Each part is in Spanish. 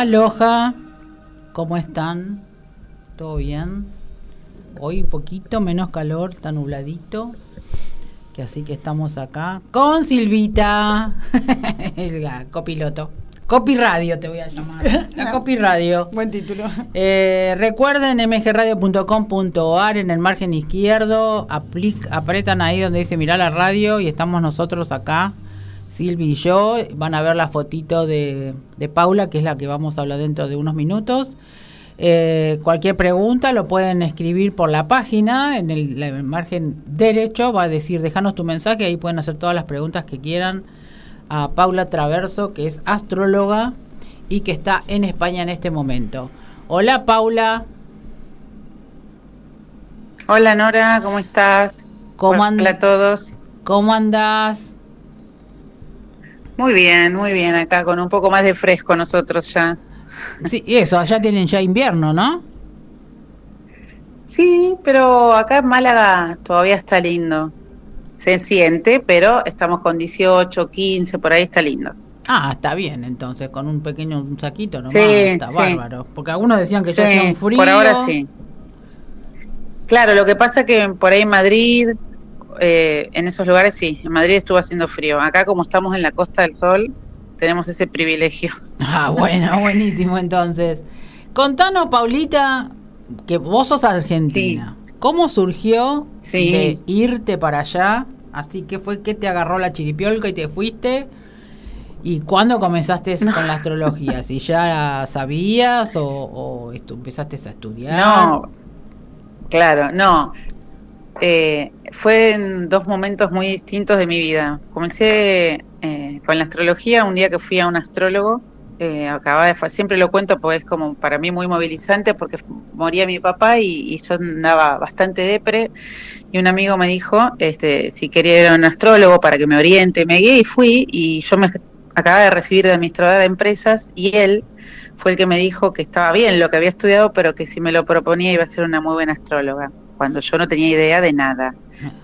Aloha, ¿cómo están? ¿Todo bien? Hoy un poquito menos calor, está nubladito. Que así que estamos acá con Silvita, la copiloto. Copy Radio te voy a llamar. La Copy Radio. Buen título. Eh, recuerden mgradio.com.ar en el margen izquierdo. aplic- apretan ahí donde dice mirar la radio y estamos nosotros acá, Silvi y yo. Van a ver la fotito de, de Paula, que es la que vamos a hablar dentro de unos minutos. Eh, cualquier pregunta lo pueden escribir por la página, en el, margen derecho va a decir déjanos tu mensaje, ahí pueden hacer todas las preguntas que quieran a Paula Traverso, que es astróloga y que está en España en este momento. Hola Paula, Hola Nora, ¿cómo estás? ¿Cómo Hola a todos. ¿cómo andás? Muy bien, muy bien, acá con un poco más de fresco nosotros ya. Sí, y eso, allá tienen ya invierno, ¿no? Sí, pero acá en Málaga todavía está lindo. Se siente, pero estamos con 18, 15, por ahí está lindo. Ah, está bien, entonces, con un pequeño un saquito nomás, Sí, está sí. bárbaro. Porque algunos decían que ya Sí, hacía un frío. Por ahora sí. Claro, lo que pasa que por ahí en Madrid, eh, en esos lugares sí, en Madrid estuvo haciendo frío. Acá como estamos en la Costa del Sol, tenemos ese privilegio. Ah, bueno, buenísimo entonces. Contanos, Paulita, que vos sos argentina. ¿Cómo surgió Sí. de irte para allá? Así que fue que te agarró la chiripiolca y te fuiste. ¿Y cuándo comenzaste con la astrología? ¿Si ya sabías o, o empezaste a estudiar? No, claro, no. Eh, fue en dos momentos muy distintos de mi vida. Comencé eh, con la astrología un día que fui a un astrólogo. eh, acababa de siempre lo cuento porque es como para mí muy movilizante porque moría mi papá y, y yo andaba bastante depre y un amigo me dijo este si quería ir a un astrólogo para que me oriente, me guíe y fui y yo me acababa de recibir de administradora de empresas y él fue el que me dijo que estaba bien lo que había estudiado, pero que si me lo proponía iba a ser una muy buena astróloga, cuando yo no tenía idea de nada.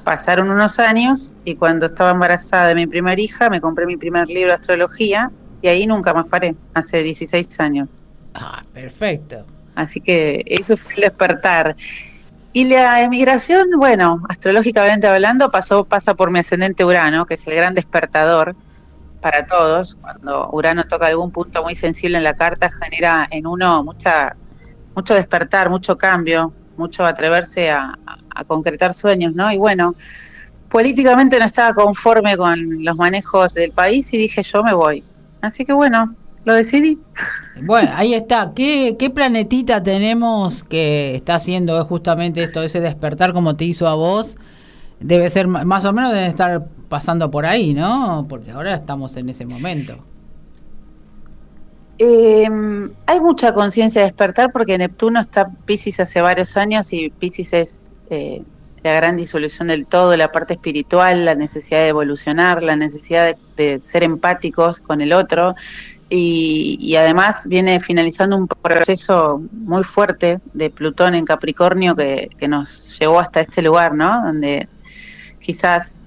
Pasaron unos años y cuando estaba embarazada de mi primera hija me compré mi primer libro de astrología y ahí nunca más paré, hace 16 años. Ah, perfecto. Así que eso fue el despertar. Y la emigración, bueno, astrológicamente hablando, pasó, pasa por mi ascendente Urano, que es el gran despertador para todos. Cuando Urano toca algún punto muy sensible en la carta, genera en uno mucha, mucho despertar, mucho cambio, mucho atreverse a, concretar sueños, ¿no? Y bueno, políticamente no estaba conforme con los manejos del país y dije yo me voy. Así que bueno, lo decidí. Bueno, ahí está. ¿Qué, ¿Qué planetita tenemos que está haciendo justamente esto, ese despertar como te hizo a vos? Debe ser, más o menos deben estar pasando por ahí, ¿no? Porque ahora estamos en ese momento. Eh, hay mucha conciencia de despertar porque Neptuno está Pisces hace varios años y Pisces es eh, la gran disolución del todo, la parte espiritual, la necesidad de evolucionar, la necesidad de, de ser empáticos con el otro y, y además viene finalizando un proceso muy fuerte de Plutón en Capricornio que, que nos llevó hasta este lugar, ¿no? Donde quizás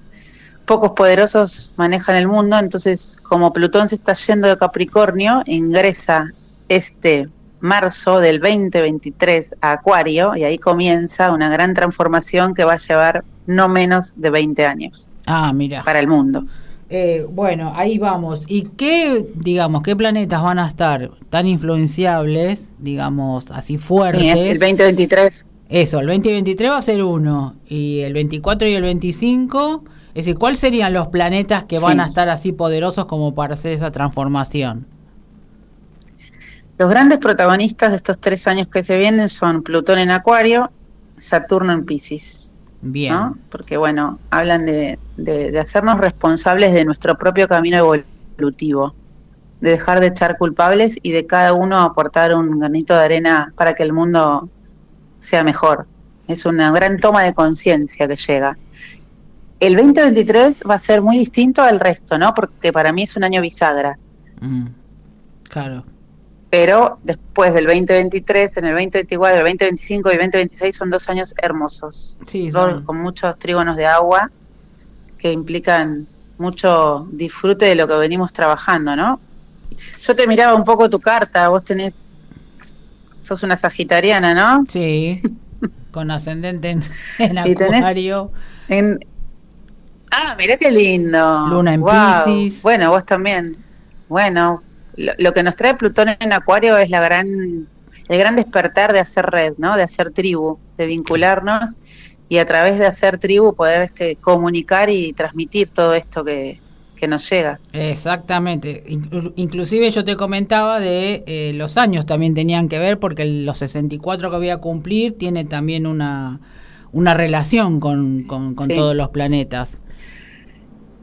pocos poderosos manejan el mundo, entonces como Plutón se está yendo de Capricornio, ingresa este marzo del 2023 a Acuario y ahí comienza una gran transformación que va a llevar no menos de 20 años Ah, mira. para el mundo. Eh, bueno, ahí vamos. ¿Y qué, digamos, qué planetas van a estar tan influenciables, digamos, así fuertes? Sí, este- el 2023. Eso, el 2023 va a ser uno, y el 24 y el 25, es decir, ¿cuáles serían los planetas que van Sí. a estar así poderosos como para hacer esa transformación? Los grandes protagonistas de estos tres años que se vienen son Plutón en Acuario, Saturno en Pisces. Bien. ¿no? Porque bueno, hablan de, de- de hacernos responsables de nuestro propio camino evolutivo, de dejar de echar culpables y de cada uno aportar un granito de arena para que el mundo sea mejor. Es una gran toma de conciencia que llega. El 2023 va a ser muy distinto al resto, ¿no? Porque para mí es un año bisagra. Mm, claro. Pero después del 2023, en el 2024, el 2025 y el 2026 son dos años hermosos. Sí, Dos- con muchos trígonos de agua que implican mucho disfrute de lo que venimos trabajando, ¿no? Yo te miraba un poco tu carta, vos tenés, sos una sagitariana, ¿no? Sí, con ascendente en, en acuario. En, ah, mirá qué lindo. Luna en Pisces. Bueno, vos también. Bueno, lo, que nos trae Plutón en acuario es la gran, el gran despertar de hacer red, ¿no? De hacer tribu, de vincularnos y a través de hacer tribu poder este, comunicar y transmitir todo esto que, que nos llega. Exactamente. Inclusive yo te comentaba de eh, los años también tenían que ver porque los 64 que voy a cumplir tiene también una, una relación con, con, todos los planetas.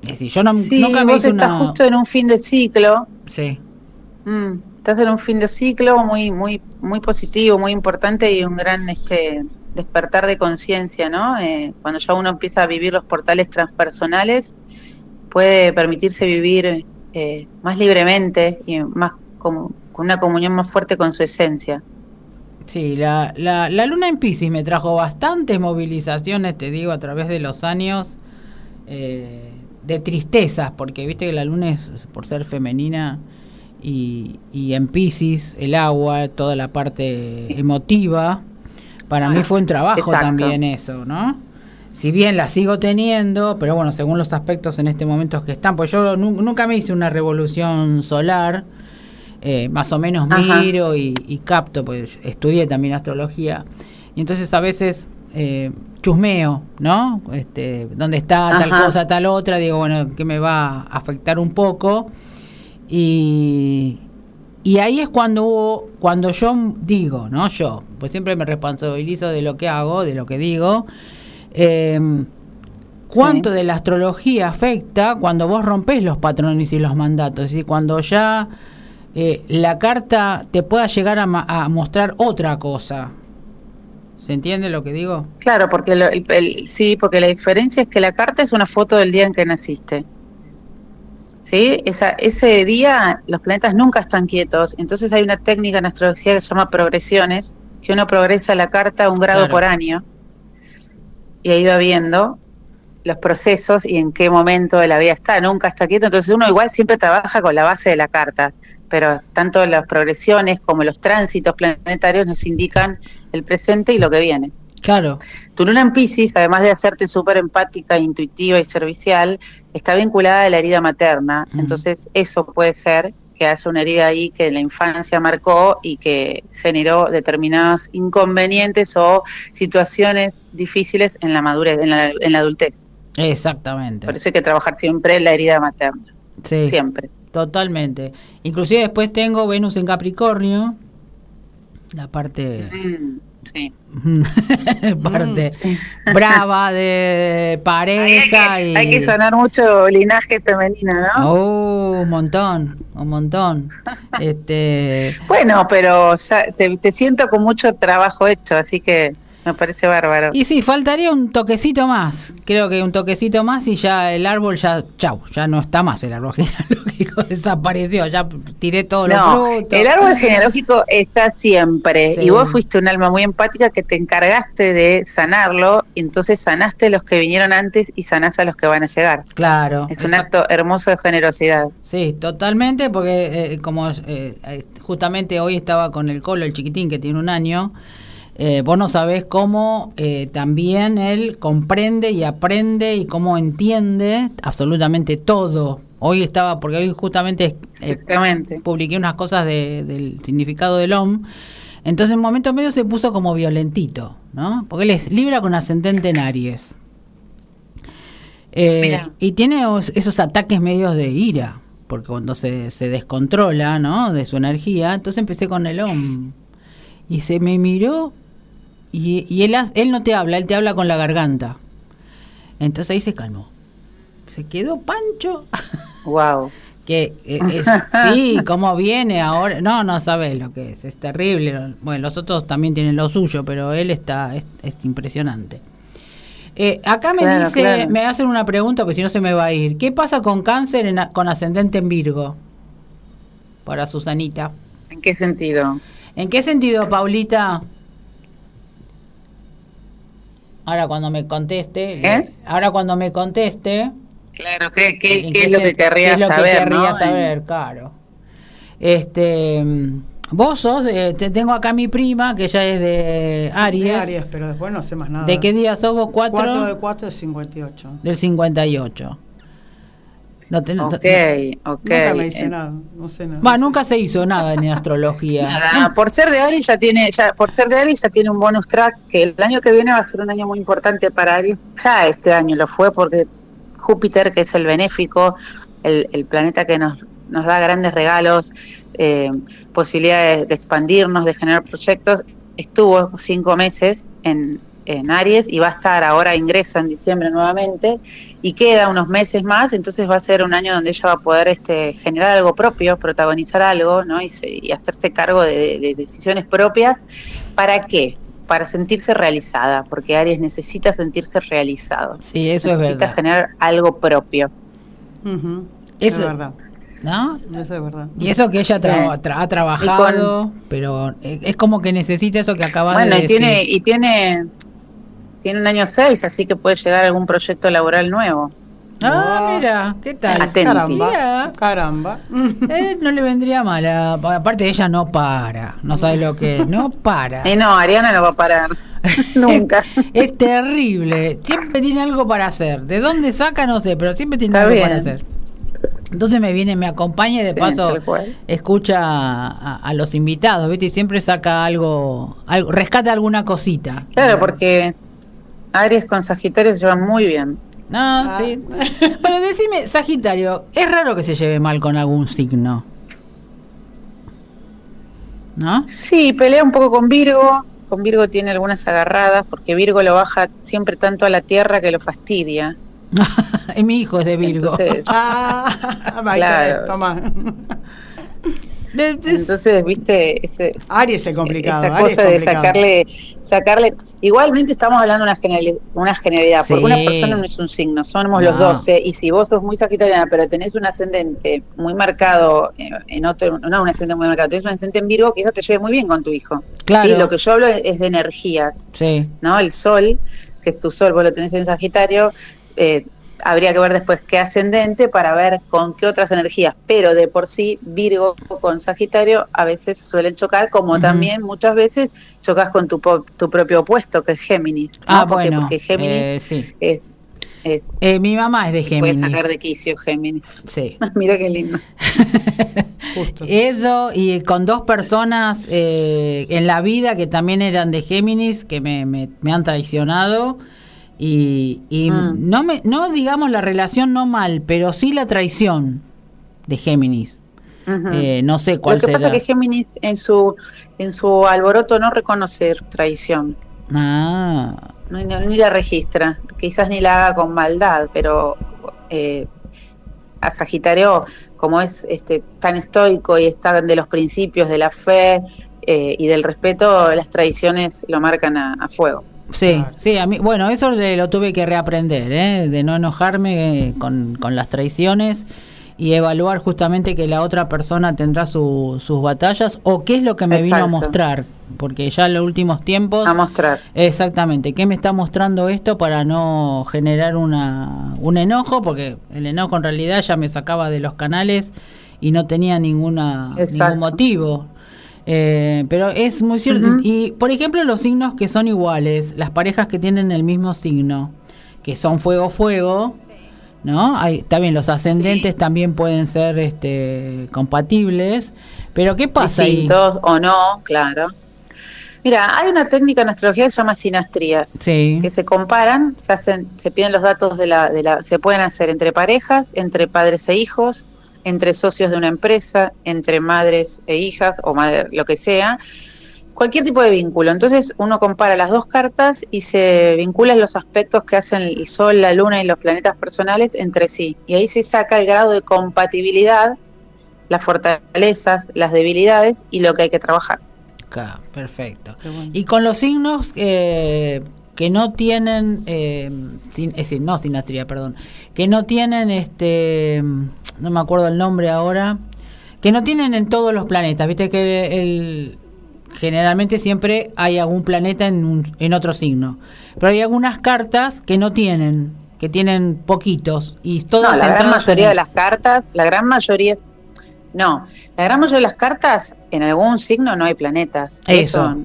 Es decir, yo no, sí, nunca me vos estás justo en un fin de ciclo. Sí. Mm, estás en un fin de ciclo muy muy muy positivo, muy importante y un gran este despertar de conciencia, ¿no? Eh, cuando ya uno empieza a vivir los portales transpersonales, puede permitirse vivir eh, más libremente y más con, con una comunión más fuerte con su esencia. Sí, la, la, la, luna en Pisces me trajo bastantes movilizaciones, te digo, a través de los años, eh, de tristezas, porque viste que la luna es, por ser femenina, y, y en Pisces, el agua, toda la parte emotiva, para mí fue un trabajo también eso, ¿no? si bien la sigo teniendo, pero bueno, según los aspectos en este momento que están, pues yo nunca me hice una revolución solar, eh, más o menos miro y, capto, pues estudié también astrología, y entonces a veces eh, chusmeo, ¿no? Este, ¿Dónde está tal cosa, tal otra? Digo, bueno, que me va a afectar un poco. Y, y ahí es cuando hubo, cuando yo digo, ¿no? Yo, pues siempre me responsabilizo de lo que hago, de lo que digo. Eh, ¿Cuánto de la astrología afecta cuando vos rompes los patrones y los mandatos? Y cuando ya eh, la carta te pueda llegar a, mostrar otra cosa. ¿Se entiende lo que digo? Claro, porque sí, porque la diferencia es que la carta es una foto del día en que naciste. ¿Sí? Esa, ese día los planetas nunca están quietos. Entonces hay una técnica en astrología que se llama progresiones, que uno progresa la carta un grado por año y ahí va viendo los procesos y en qué momento de la vida está, nunca está quieto, entonces uno igual siempre trabaja con la base de la carta, pero tanto las progresiones como los tránsitos planetarios nos indican el presente y lo que viene. Claro. Tu luna en Pisces, además de hacerte súper empática, intuitiva y servicial, está vinculada a la herida materna, entonces eso puede ser que haya una herida ahí que en la infancia marcó y que generó determinados inconvenientes o situaciones difíciles en la madurez, en la, en la adultez. Exactamente. Por eso hay que trabajar siempre la herida materna. Sí. Siempre. Totalmente. Inclusive después tengo Venus en Capricornio, la parte... Mm, sí. parte mm, brava de pareja hay que, y... hay que sanar mucho linaje femenino, ¿no? Oh, un montón, un montón. este Bueno, pero ya te, te siento con mucho trabajo hecho, así que me parece bárbaro. Y sí, faltaría un toquecito más. Creo que un toquecito más y ya el árbol ya, chau, ya no está más el árbol genealógico, desapareció, ya tiré todos los frutos. El árbol genealógico está siempre. Y vos fuiste un alma muy empática que te encargaste de sanarlo, y entonces sanaste los que vinieron antes y sanás a los que van a llegar. Claro. Es un acto hermoso de generosidad. Sí, totalmente, porque eh, como eh, justamente hoy estaba con el colo, el chiquitín que tiene un año, eh, vos no sabés cómo eh, también él comprende y aprende y cómo entiende absolutamente todo. Hoy estaba, porque hoy justamente eh, publiqué unas cosas del significado del OM. Entonces en un momento medio se puso como violentito, ¿no? Porque él es Libra con ascendente en Aries. y tiene esos ataques medios de ira, porque cuando se, se descontrola, ¿no? De su energía, entonces empecé con el OM. Y se me miró y, y él, él no te habla, él te habla con la garganta. Entonces ahí se calmó. Se quedó pancho. Wow. que eh, sí, cómo viene ahora. No, no sabes lo que es. Es terrible. Bueno, los otros también tienen lo suyo, pero él está, es, impresionante. Eh, acá me dice, me hacen una pregunta, porque si no se me va a ir. ¿Qué pasa con cáncer con ascendente en Virgo? Para Susanita. ¿En qué sentido? ¿En qué sentido, Paulita? Ahora cuando me conteste, ¿Eh? ahora cuando me conteste. Claro, ¿qué, qué, es lo que querría saber? Querría saber, claro. Este, vos sos, de- te tengo acá mi prima, que ella es de Aries. De Aries, pero después no sé más nada. ¿De qué día sos vos? ¿Cuatro? 4 de 4 de 58. Del 58. No te- no- Ok, ok. Nunca me hice Eh, nada, no sé nada. Nunca se hizo nada en astrología. Nada, por ser de Aries ya tiene, ya, por ser de Aries ya tiene un bonus track que el año que viene va a ser un año muy importante para Aries. Ya este año lo fue porque Júpiter, que es el benéfico, el, el planeta que nos, nos da grandes regalos, eh, posibilidades de expandirnos, de generar proyectos, estuvo cinco meses en, en Aries y va a estar ahora ingresa en diciembre nuevamente y queda unos meses más, entonces va a ser un año donde ella va a poder este, generar algo propio, protagonizar algo, ¿no? Y, se- y hacerse cargo de, de decisiones propias. ¿Para qué? Para sentirse realizada, porque Aries necesita sentirse realizado. Sí, eso es necesita verdad. generar algo propio. Eso- es verdad. ¿No? Eso es verdad. Y eso que ella tra- Sí. tra- ha trabajado, pero eh, es como que necesita eso que acabas Bueno, de y decir. tiene, y tiene, tiene un año 6, así que puede llegar a algún proyecto laboral nuevo. Ah, Wow. mira, ¿qué tal? Atenti. Caramba. Mira. Caramba. Eh, no le vendría mal. a- Aparte, ella no para. No sabe lo que es. No para. Y no, Ariana no va a parar. Nunca. Es terrible. Siempre tiene algo para hacer. ¿De dónde saca? No sé, pero siempre tiene Está algo bien. para hacer. Entonces me viene, me acompaña y de Sí, paso escucha a, a los invitados, ¿viste? Y siempre saca algo, algo, rescata alguna cosita. Claro, porque Aries con Sagitario se llevan muy bien. No, Ah. sí. Pero decime, Sagitario, es raro que se lleve mal con algún signo. ¿No? Sí, pelea un poco con Virgo. Con Virgo tiene algunas agarradas, porque Virgo lo baja siempre tanto a la tierra que lo fastidia. Y mi hijo es de Virgo. Entonces, Ah, Claro. toma. Entonces viste, ese, Aries es complicado. esa cosa de sacarle, sacarle. Igualmente estamos hablando de una, generali- una generalidad, Sí. porque una persona no es un signo, somos los No. 12, y si vos sos muy sagitariana, pero tenés un ascendente muy marcado eh, en otro, no un ascendente muy marcado, tenés un ascendente en Virgo, quizás te lleve muy bien con tu hijo. Claro. Sí, lo que yo hablo es de energías. Sí. ¿no? El sol, que es tu sol, vos lo tenés en Sagitario, eh, habría que ver después qué ascendente para ver con qué otras energías, pero de por sí Virgo con Sagitario a veces suelen chocar, como también muchas veces chocas con tu, tu propio opuesto, que es Géminis. ¿no? Ah, porque, bueno. porque Géminis eh, sí. es, es Eh, mi mamá es de puede Géminis. sacar de quicio Géminis. Sí. Mira qué lindo. Justo. Eso, y con dos personas eh, en la vida que también eran de Géminis, que me, me- me han traicionado. Y, y Mm. no, me, no digamos la relación no mal, pero sí la traición de Géminis. Eh, no sé cuál Lo que será. pasa es que Géminis en su, en su alboroto no reconoce traición. Ah, No, no, ni la registra, quizás ni la haga con maldad, pero eh, a Sagitario, como es este tan estoico y está de los principios de la fe eh, y del respeto, las tradiciones lo marcan a, a fuego. Sí, Claro. sí, a mí, bueno, eso le- lo tuve que reaprender, ¿eh? de no enojarme eh, con, con las traiciones y evaluar justamente que la otra persona tendrá su- sus batallas o qué es lo que me vino a mostrar, porque ya en los últimos tiempos... A mostrar. Exactamente, ¿qué me está mostrando esto para no generar una, un enojo? Porque el enojo en realidad ya me sacaba de los canales y no tenía ninguna, Exacto. ningún motivo. Eh, pero es muy cierto. Y por ejemplo, los signos que son iguales, las parejas que tienen el mismo signo, que son fuego-fuego, ¿no? Hay, está bien, los ascendentes Sí. también pueden ser este, compatibles, pero ¿qué pasa ahí? Distintos o no, claro. Mira, hay una técnica en astrología que se llama sinastrías. Sí. que se comparan, se hacen, se piden los datos de la, de la, se pueden hacer entre parejas, entre padres e hijos, entre socios de una empresa, entre madres e hijas o madre, lo que sea, cualquier tipo de vínculo. Entonces uno compara las dos cartas y se vinculan los aspectos que hacen el Sol, la Luna y los planetas personales entre sí. Y ahí se saca el grado de compatibilidad, las fortalezas, las debilidades y lo que hay que trabajar. Perfecto. Bueno. Y con los signos eh, que no tienen, eh, sin- es decir, no sinastría, perdón, que no tienen, este, no me acuerdo el nombre ahora, que no tienen en todos los planetas, viste que el, generalmente siempre hay algún planeta en, un- en otro signo, pero hay algunas cartas que no tienen, que tienen poquitos y todas No, la gran mayoría de las cartas, la gran mayoría, No, la gran mayoría de las cartas, en algún signo no hay planetas. Eso.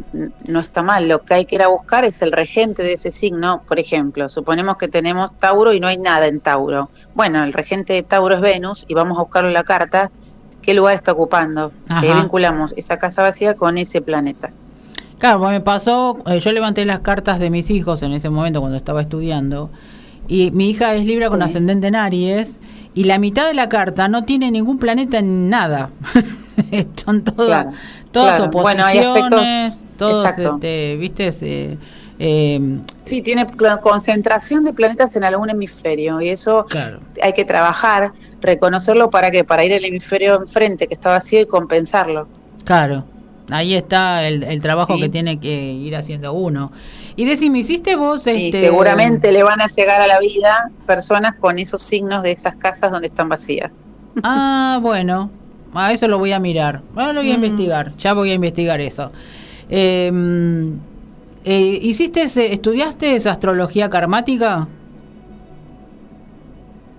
no está mal. Lo que hay que ir a buscar es el regente de ese signo. Por ejemplo, suponemos que tenemos Tauro y no hay nada en Tauro. Bueno, el regente de Tauro es Venus y vamos a buscarlo en la carta. ¿Qué lugar está ocupando? Ahí vinculamos esa casa vacía con ese planeta. Claro, pues me pasó, eh, yo levanté las cartas de mis hijos en ese momento cuando estaba estudiando, y mi hija es Libra con ascendente en Aries, y la mitad de la carta no tiene ningún planeta en nada. Son todas, Claro, todas claro. Bueno, hay oposiciones, aspectos- todos, este, viste, eh, Sí, tiene concentración de planetas en algún hemisferio y eso claro. hay que trabajar, reconocerlo para que para ir al hemisferio enfrente que está vacío y compensarlo. Claro, ahí está el, el trabajo Sí. que tiene que ir haciendo uno. Y decime, ¿hiciste vos Y este, seguramente le van a llegar a la vida personas con esos signos de esas casas donde están vacías. Ah, bueno, a eso lo voy a mirar. Bueno, lo voy a Mm. investigar, ya voy a investigar eso. Eh, eh, ¿Hiciste, estudiaste esa astrología karmática?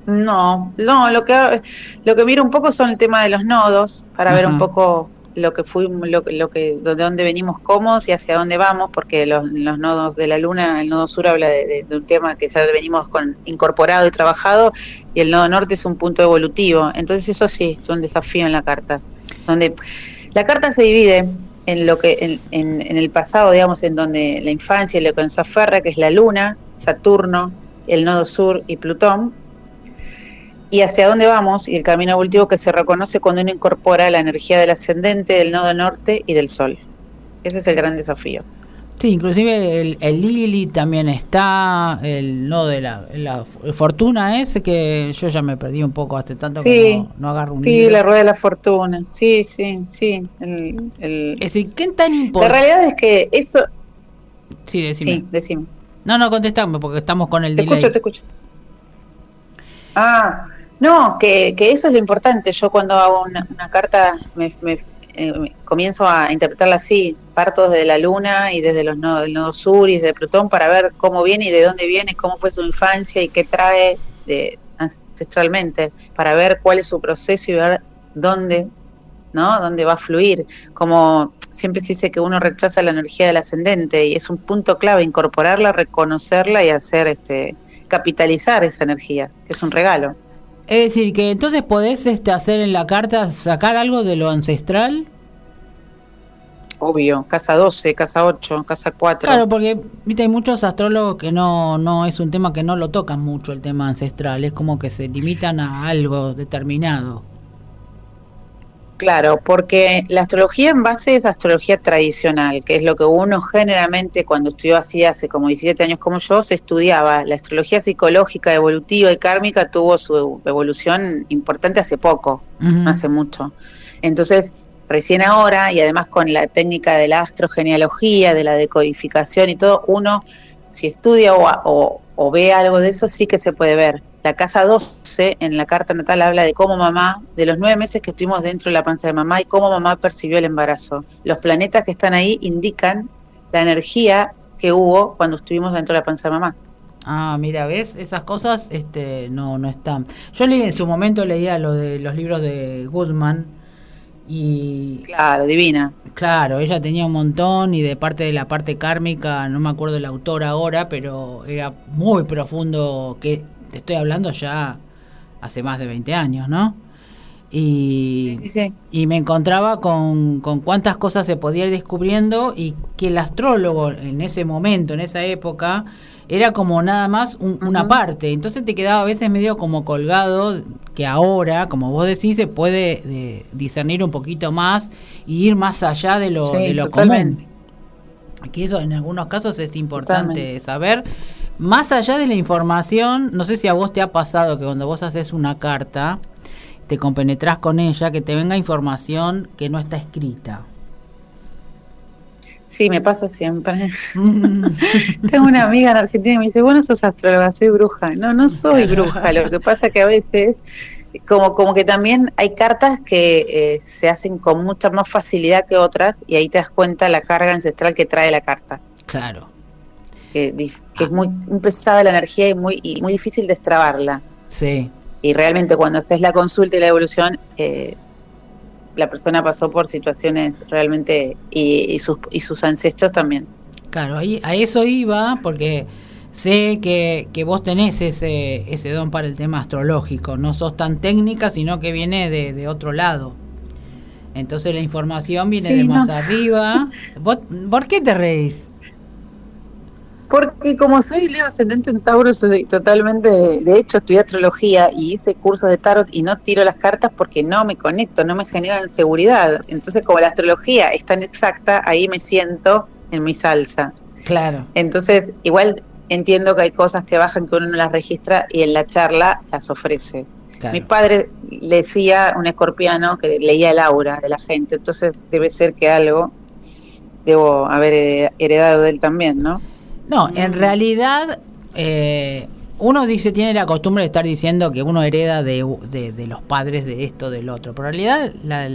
No, no, lo que lo que miro un poco son el tema de los nodos para ver un poco lo que fuimos, lo, lo que de dónde venimos, cómo y hacia dónde vamos, porque los, los nodos de la luna, el nodo sur habla de, de- de un tema que ya venimos con incorporado y trabajado, y el nodo norte es un punto evolutivo. Entonces eso sí, es un desafío en la carta, donde la carta se divide en lo que en, en- en el pasado, digamos, en donde la infancia y lo que nos aferra, que es la luna, Saturno, el nodo sur y Plutón, y hacia dónde vamos y el camino evolutivo que se reconoce cuando uno incorpora la energía del ascendente, del nodo norte y del sol. Ese es el gran desafío. Sí, inclusive el, el Lili también está, el no de la, la fortuna ese que yo ya me perdí un poco hace tanto que Sí, no, no agarro un Sí, libro. la rueda de la fortuna. Sí, sí, sí. El- el- Es decir, ¿qué tan La importante? realidad es que eso... Sí, decime. Sí, decime. No, no, contestame porque estamos con el Te delay. escucho, te escucho. Ah, no, que, que eso es lo importante. Yo cuando hago una, carta me, me- eh, me- comienzo a interpretarla así, parto desde la luna y desde los nodos, del nodo sur y desde Plutón para ver cómo viene y de dónde viene, cómo fue su infancia y qué trae de, ancestralmente, para ver cuál es su proceso y ver dónde, ¿no? Dónde va a fluir. Como siempre se dice que uno rechaza la energía del ascendente y es un punto clave incorporarla, reconocerla y hacer este capitalizar esa energía, que es un regalo. Es decir, que entonces podés este, hacer en la carta, sacar algo de lo ancestral. Obvio, casa 12, casa 8, casa 4. Claro, porque viste, hay muchos astrólogos que no, no es un tema que no lo tocan mucho el tema ancestral, es como que se limitan a algo determinado. Claro, porque la astrología en base es astrología tradicional, que es lo que uno generalmente cuando estudió así hace como 17 años como yo, se estudiaba. La astrología psicológica, evolutiva y kármica tuvo su evolución importante hace poco, no hace mucho. Entonces, recién ahora, y además con la técnica de la astrogenealogía, de la decodificación y todo, uno, si estudia o, o- o ve algo de eso, sí que se puede ver. La casa 12 en la carta natal habla de cómo mamá, de los nueve meses que estuvimos dentro de la panza de mamá y cómo mamá percibió el embarazo. Los planetas que están ahí indican la energía que hubo cuando estuvimos dentro de la panza de mamá. Ah, mira, ves, esas cosas este, no, no están. Yo leí en su momento leía lo de los libros de Goodman y Claro, divina. Claro, ella tenía un montón y de parte de la parte kármica, no me acuerdo el autor ahora, pero era muy profundo, que te estoy hablando ya hace más de 20 años, ¿no? Y, Sí, sí. y me encontraba con, con cuántas cosas se podía ir descubriendo y que el astrólogo en ese momento, en esa época, era como nada más un- una parte. Entonces te quedaba a veces medio como colgado, que ahora, como vos decís, se puede eh, discernir un poquito más y ir más allá de lo, Sí, de lo común. Que eso en algunos casos es importante Totalmente. saber. Más allá de la información, no sé si a vos te ha pasado que cuando vos haces una carta, te compenetrás con ella, que te venga información que no está escrita. Sí, me pasa siempre. Tengo una amiga en Argentina que me dice, bueno, sos astróloga, soy bruja. No, no soy bruja. Lo que pasa que a veces, como, como que también hay cartas que eh, se hacen con mucha más facilidad que otras y ahí te das cuenta la carga ancestral que trae la carta. Claro, Que, es muy, muy pesada la energía y muy, y muy difícil destrabarla. sí. Y realmente cuando haces la consulta y la evolución, eh, la persona pasó por situaciones realmente y, y sus, y sus ancestros también. Claro, ahí, a eso iba porque sé que, que vos tenés ese, ese don para el tema astrológico, no sos tan técnica, sino que viene de, de otro lado. Entonces la información viene Sí, de más no. arriba. ¿Vos, ¿Por qué te reís? Porque como soy Leo ascendente en Tauro, soy totalmente, de hecho estudié astrología y hice cursos de tarot y no tiro las cartas porque no me conecto, no me generan seguridad. Entonces como la astrología es tan exacta, ahí me siento en mi salsa. Claro. Entonces igual entiendo que hay cosas que bajan que uno no las registra y en la charla las ofrece. claro. Mi padre le decía un escorpiano que leía el aura de la gente, entonces debe ser que algo debo haber heredado de él también, ¿no? No, en realidad eh, uno dice, tiene la costumbre de estar diciendo que uno hereda de, de- de los padres de esto, del otro. Pero en realidad la-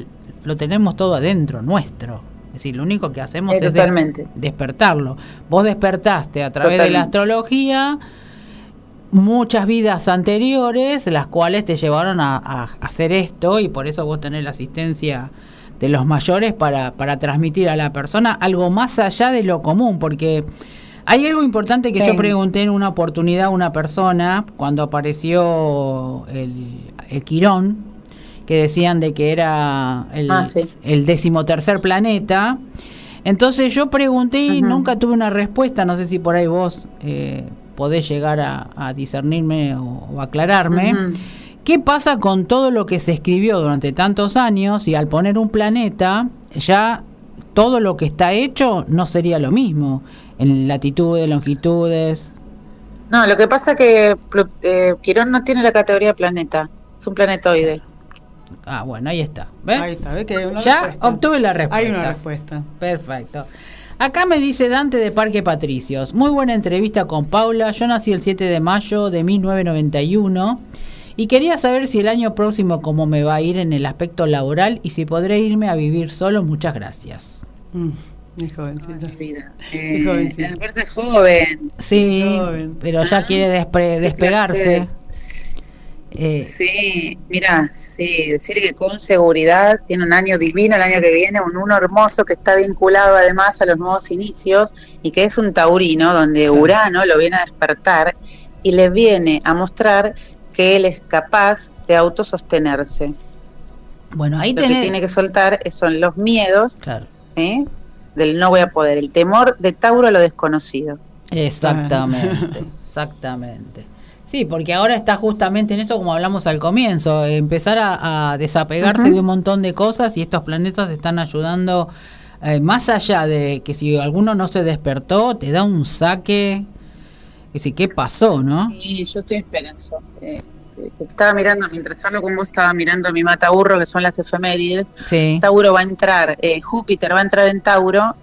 lo tenemos todo adentro, nuestro. Es decir, lo único que hacemos Eh, es de- totalmente. despertarlo. Vos despertaste a través de la astrología muchas vidas anteriores, las cuales te llevaron a, a hacer esto y por eso vos tenés la asistencia de los mayores para, para transmitir a la persona algo más allá de lo común, porque hay algo importante que Sí. yo pregunté en una oportunidad a una persona cuando apareció el, el Quirón, que decían de que era el, Ah, sí. el decimotercer planeta. Entonces yo pregunté y nunca tuve una respuesta, no sé si por ahí vos eh, podés llegar a, a discernirme o, o aclararme. ¿Qué pasa con todo lo que se escribió durante tantos años y al poner un planeta ya todo lo que está hecho no sería lo mismo en latitudes, longitudes? No, lo que pasa es que eh, Quirón no tiene la categoría planeta, es un planetoide. Ah, bueno, ahí está. ¿Ves? Ahí está, ¿ves que hay una Ya respuesta? obtuve la respuesta. Hay una respuesta. Perfecto. Acá me dice Dante de Parque Patricios. Muy buena entrevista con Paula. Yo nací el 7 de mayo de 1991 y quería saber si el año próximo cómo me va a ir en el aspecto laboral y si podré irme a vivir solo. Muchas gracias. Mm, es jovencita. Vida. Eh, jovencita. aparte es joven. Sí, Joven. pero ya quiere despre- Qué despegarse. Eh, Sí, mira, sí, decir que con seguridad tiene un año divino el año que viene, un uno hermoso que está vinculado además a los nuevos inicios y que es un taurino donde Urano lo viene a despertar y le viene a mostrar que él es capaz de autosostenerse. bueno, ahí Lo que tiene que soltar son los miedos Claro, ¿eh? Del no voy a poder, el temor de Tauro a lo desconocido. exactamente, exactamente. Sí, porque ahora está justamente en esto como hablamos al comienzo, empezar a, a desapegarse de un montón de cosas y estos planetas están ayudando, eh, más allá de que si alguno no se despertó, te da un saque, que si qué pasó, ¿no? Sí, yo estoy esperanza. Eh, que estaba mirando, mientras hablo con vos, estaba mirando mi mataburro, que son las efemérides. Sí. Tauro va a entrar, eh, Júpiter va a entrar en Tauro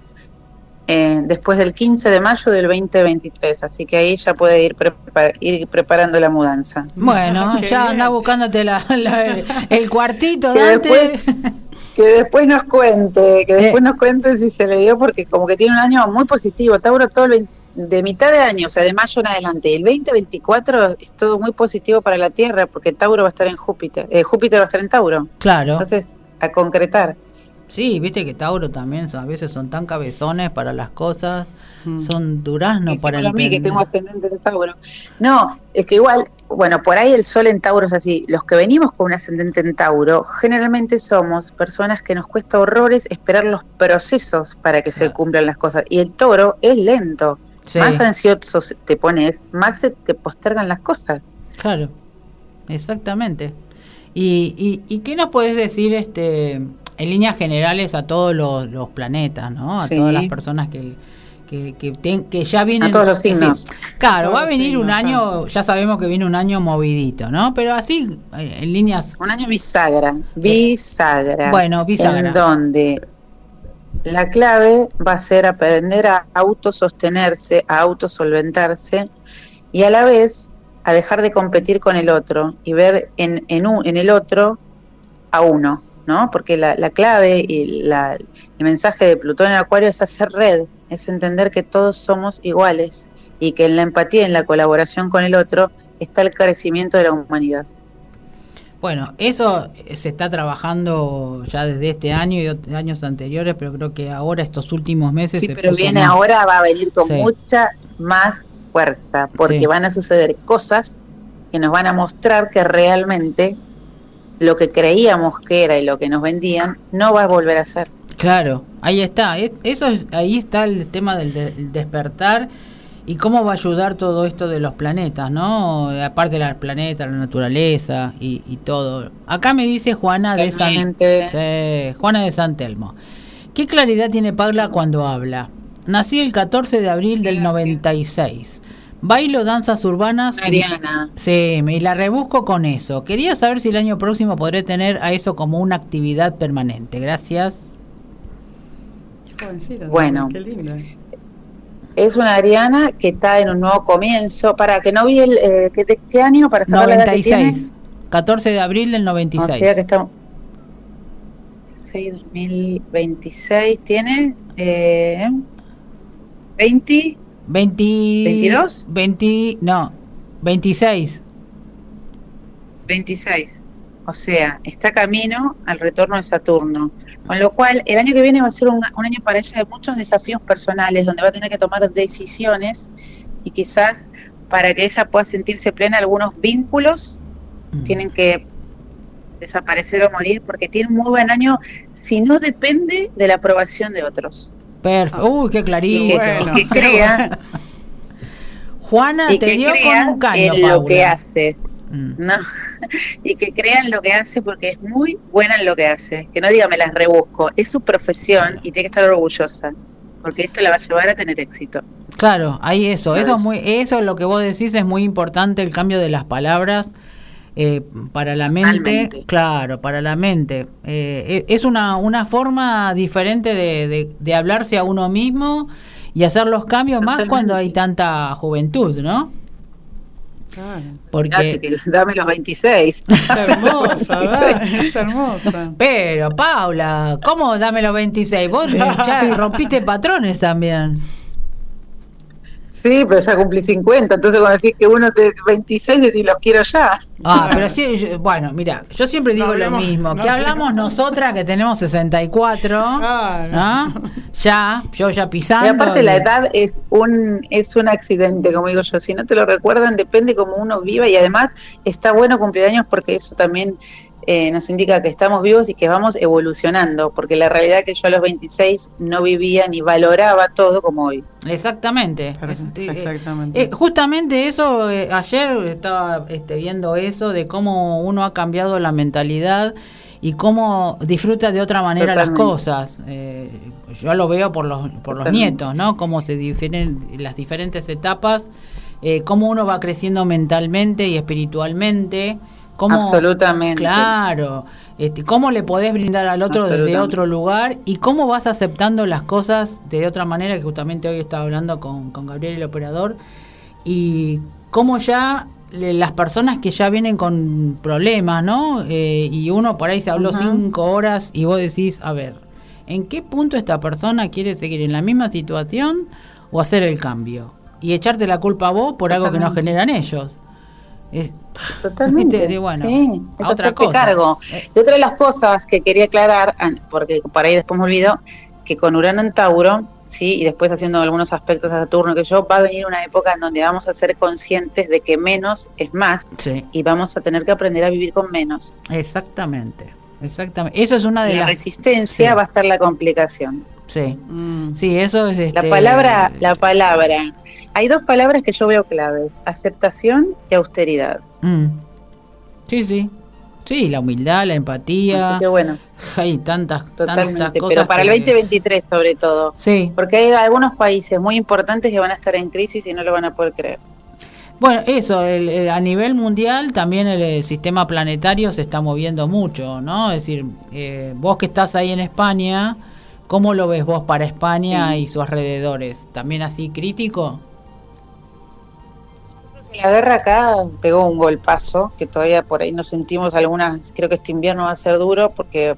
eh, después del 15 de mayo del 2023, así que ahí ya puede ir, prepa- ir preparando la mudanza. Bueno, Qué ya bien. anda buscándote la, la- el cuartito, Que Dante. después- Que después nos cuente, que después Eh. nos cuente si se le dio, porque como que tiene un año muy positivo. Tauro todo el 20 de mitad de año, o sea, de mayo en adelante. El 2024 es todo muy positivo para la Tierra, porque Tauro va a estar en Júpiter, eh, Júpiter va a estar en Tauro. Claro. Entonces, a concretar. Sí, viste que Tauro también a veces son tan cabezones para las cosas, Mm. son duraznos para a mí que tengo ascendente en Tauro. No, es que igual, bueno, por ahí el sol en Tauro es así. Los que venimos con un ascendente en Tauro, generalmente somos personas que nos cuesta horrores esperar los procesos para que se cumplan las cosas. Y el Toro es lento. Sí, Más ansioso te pones, más se te postergan las cosas. claro, exactamente. Y, y, ¿Y qué nos puedes decir este en líneas generales a todos los, los planetas, ¿no? A Sí. todas las personas que, que, que, ten- que ya vienen... A todos los signos. Claro, Todos va a venir un año, ya sabemos que viene un año movidito, ¿no? Pero así, eh, en líneas... Un año bisagra, bisagra. Bueno, bisagra. En donde la clave va a ser aprender a autosostenerse, a autosolventarse y a la vez a dejar de competir con el otro y ver en, en, un- en el otro a uno, ¿no? Porque la, la clave y la- el mensaje de Plutón en Acuario es hacer red, es entender que todos somos iguales y que en la empatía, en la colaboración con el otro, está el crecimiento de la humanidad. Bueno, eso se está trabajando ya desde este año y años anteriores, pero creo que ahora estos últimos meses Sí, se pero viene más. ahora, va a venir con Sí. mucha más fuerza, porque Sí. van a suceder cosas que nos van a mostrar que realmente lo que creíamos que era y lo que nos vendían no va a volver a ser. Claro, ahí está. E- Eso es- ahí está el tema del de- el despertar y cómo va a ayudar todo esto de los planetas, ¿no? Aparte de los planetas, la naturaleza y, y todo. Acá me dice Juana de San. Sí, Juana de San Telmo. ¿Qué claridad tiene Paula cuando habla? Nací el 14 de abril del Gracias. 96. Bailo danzas urbanas. y- Mariana, Sí, me y la rebusco con eso. Quería saber si el año próximo podré tener a eso como una actividad permanente. Gracias. Jovencita, Bueno. Qué linda. Es una Ariana que está en un nuevo comienzo. Para que no vi el. Eh, ¿qué, qué año? Para saber la edad que tiene. 96. 14 de abril del O 96. sea que está. 6 2026 tiene. Eh, 20. 20, ¿22? 20, no, 26. 26. O sea, está camino al retorno de Saturno. Con lo cual, el año que viene va a ser un, un año para ella de muchos desafíos personales, donde va a tener que tomar decisiones y quizás para que ella pueda sentirse plena, algunos vínculos Mm. tienen que desaparecer o morir porque tiene un muy buen año si no depende de la aprobación de otros. Perfecto. Uy, qué Y clarito. que, Bueno. que crea, Juana y te que dio crea con un caño, en lo que hace. Mm. No, y que crean lo que hace porque es muy buena en lo que hace. Que no diga me las rebusco, es su profesión y tiene que estar orgullosa, porque esto la va a llevar a tener éxito. Claro, hay eso. Eso es muy, eso lo que vos decís es muy importante el cambio de las palabras eh, para la mente. Claro, para la mente. Eh, e- es una, una forma diferente de, de- de hablarse a uno mismo y hacer los cambios más cuando hay tanta juventud, ¿no? Claro. Porque que dame los 26. Es hermosa, ¿verdad? Es hermosa. pero Paula, ¿cómo dame los 26? Vos ya rompiste patrones también. Sí, pero ya cumplí 50, entonces cuando decís que uno de 26 decís los quiero ya. Ah, pero sí, yo- bueno, mira, yo siempre digo No lo mismo, no que hablamos nosotras que tenemos 64, Claro. ¿no? Ya, yo ya pisando. Y aparte y- la edad es un es un accidente, como digo yo, si no te lo recuerdan depende cómo uno viva y además está bueno cumplir años porque eso también eh, nos indica que estamos vivos y que vamos evolucionando, porque la realidad es que yo a los 26 no vivía ni valoraba todo como hoy. Exactamente. Este, eh, Exactamente. eh, justamente eso, eh, ayer estaba este, viendo eso de cómo uno ha cambiado la mentalidad y cómo disfruta de otra manera Totalmente. las cosas. Eh, yo lo veo por los, por los nietos, ¿no? Cómo se difieren las diferentes etapas, eh, cómo uno va creciendo mentalmente y espiritualmente. Cómo, Absolutamente. Claro, este, cómo le podés brindar al otro desde otro lugar y cómo vas aceptando las cosas de otra manera, que justamente hoy estaba hablando con, con Gabriel el operador, y cómo ya le- las personas que ya vienen con problemas, ¿no? Eh, y uno por ahí se habló cinco horas y vos decís, a ver, ¿en qué punto esta persona quiere seguir en la misma situación o hacer el cambio? Y echarte la culpa a vos por algo que no generan ellos. Es- Totalmente. Viste, de, bueno, sí, a otra cosa. cargo. Eh. Y otra de las cosas que quería aclarar, porque por ahí después me olvido, que con Urano en Tauro, sí, y después haciendo algunos aspectos a Saturno que yo, va a venir una época en donde vamos a ser conscientes de que menos es más Sí. y vamos a tener que aprender a vivir con menos. Exactamente, exactamente. Eso es una de la las... resistencia sí. va a estar la complicación. Sí, Mm. sí, eso es... La este, palabra, la palabra. Hay dos palabras que yo veo claves, aceptación y austeridad. mm. Sí, sí. Sí, la humildad, la empatía. Así que bueno, Hay tantas, tantas totalmente. cosas. Pero para el que- 2023 sobre todo. Sí, Porque hay algunos países muy importantes que van a estar en crisis y no lo van a poder creer. Bueno, eso, el- el- a nivel mundial también el, el sistema planetario se está moviendo mucho, ¿no? Es decir, eh, vos que estás ahí en España, ¿cómo lo ves vos para España y sus alrededores? ¿También así crítico? La guerra acá pegó un golpazo, que todavía por ahí nos sentimos algunas, creo que este invierno va a ser duro porque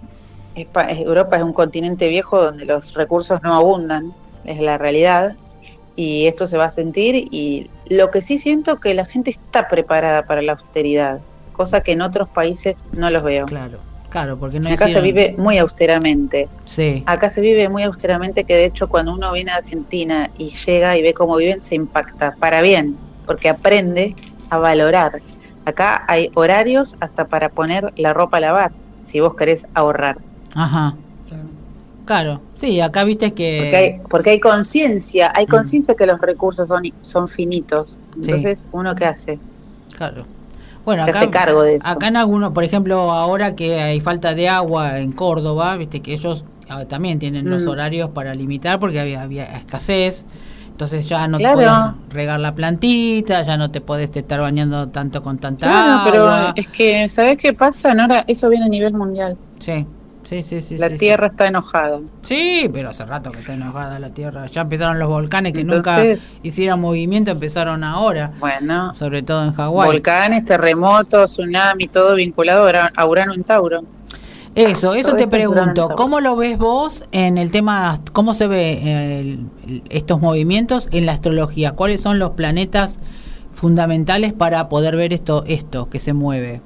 Europa es un continente viejo donde los recursos no abundan, es la realidad, y esto se va a sentir y lo que sí siento que la gente está preparada para la austeridad. cosa que en otros países no los veo. Claro, claro, porque no Acá se vive muy austeramente. Sí, Acá se vive muy austeramente que de hecho cuando uno viene a Argentina y llega y ve cómo viven se impacta para bien, porque aprende a valorar. Acá hay horarios hasta para poner la ropa a lavar, si vos querés ahorrar. ajá, claro. Sí, acá viste que... Porque hay, porque hay conciencia, hay Mm. conciencia que los recursos son, son finitos. Entonces, ¿uno qué hace? Claro. Bueno, Se acá, hace cargo de eso. acá en algunos, por ejemplo, ahora que hay falta de agua en Córdoba, viste que ellos ah, también tienen los Mm. horarios para limitar porque había, había escasez. Entonces ya no Claro. te puedes regar la plantita, ya no te podés te estar bañando tanto con tanta Claro, pero agua. es que, ¿sabés qué pasa, Nora? Eso viene a nivel mundial. Sí, sí, sí, sí. la Tierra está enojada. Sí. Pero hace rato que está enojada la Tierra. Ya empezaron los volcanes que Entonces- nunca hicieron movimiento, empezaron ahora, Bueno, sobre todo en Hawái. volcanes, terremotos, tsunami, todo vinculado a Urano en Tauro. Eso, eso Todo te pregunto, ¿cómo lo ves vos en el tema, cómo se ve eh, el- estos movimientos en la astrología? ¿Cuáles son los planetas fundamentales para poder ver esto, esto que se mueve?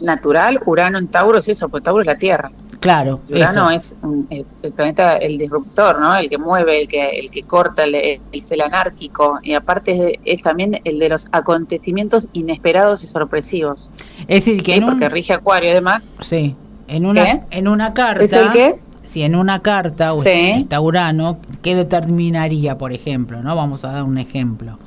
Natural, Urano en Tauro es eso, porque Tauro es la Tierra. Claro, Urano eso. es un- el, el planeta, el disruptor, ¿no? El que mueve, el que, el que corta, el, el ser anárquico. Y aparte es, de- es también el de los acontecimientos inesperados y sorpresivos. Es decir, que Sí, en un, porque rige Acuario, además. sí, en una, ¿Qué? en una carta, ¿Es el qué? si en una carta o Sí. está Urano, ¿qué determinaría, por ejemplo? no Vamos a dar un ejemplo.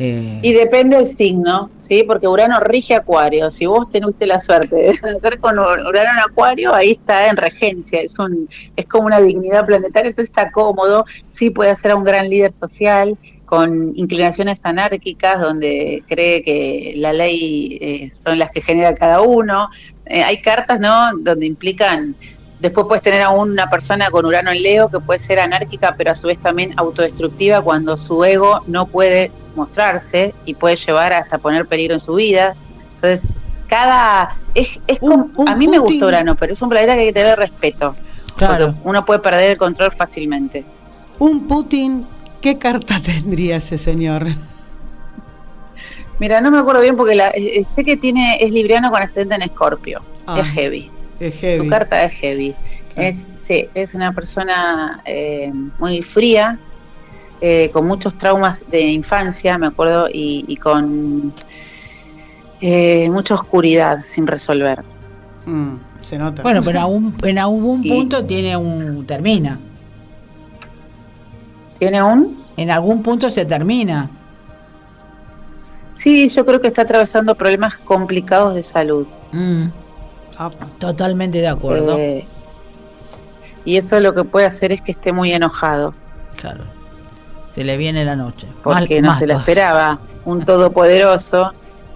Eh, Y depende del signo, ¿sí? Porque Urano rige Acuario. Si vos teniste la suerte de nacer con Urano en Acuario, ahí está en regencia. Es un es como una dignidad planetaria, entonces está cómodo. Sí puede ser un gran líder social con inclinaciones anárquicas, donde cree que la ley eh, son las que genera cada uno. Eh, hay cartas, ¿no? Donde implican Después puedes tener a una persona con Urano en Leo que puede ser anárquica, pero a su vez también autodestructiva cuando su ego no puede mostrarse y puede llevar hasta poner peligro en su vida. Entonces, cada... Es, es Un- a mí me gusta Urano, pero es un planeta que hay que tener respeto. claro. Porque uno puede perder el control fácilmente. Un Putin, ¿qué carta tendría ese señor? Mira, no me acuerdo bien porque la- sé que tiene es libriano con ascendente en Escorpio. Ah, Es heavy. Es heavy. Su carta es heavy. Claro. Es, sí, es una persona eh, muy fría, eh, con muchos traumas de infancia, me acuerdo, y, y con eh, mucha oscuridad sin resolver. Mm, se nota. Bueno, pero aún, en algún Y- punto tiene un termina. ¿Tiene un? En algún punto se termina. Sí, yo creo que está atravesando problemas complicados de salud. Mm, totalmente de acuerdo. Eh, y eso lo que puede hacer es que esté muy enojado, Claro. Se le viene la noche. porque Mal- no se lo todavía. esperaba. Un todopoderoso,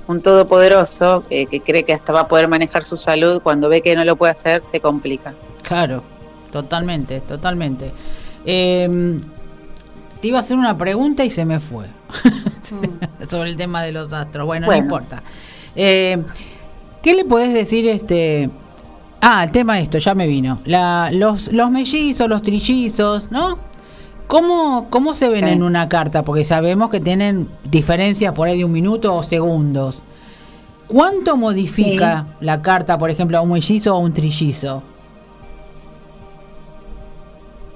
un todopoderoso eh, que cree que hasta va a poder manejar su salud, cuando ve que no lo puede hacer, se complica. Claro, totalmente, totalmente. Eh, te iba a hacer una pregunta y se me fue. Sobre el tema de los astros. Bueno, Bueno. no importa. Eh, ¿Qué le podés decir este? Ah, el tema de esto, ya me vino. La, los, los mellizos, los trillizos, ¿no? ¿Cómo, ¿Cómo se ven Sí. en una carta? Porque sabemos que tienen diferencias por ahí de un minuto o segundos. ¿Cuánto modifica la carta, por ejemplo, a un mellizo o a un trillizo?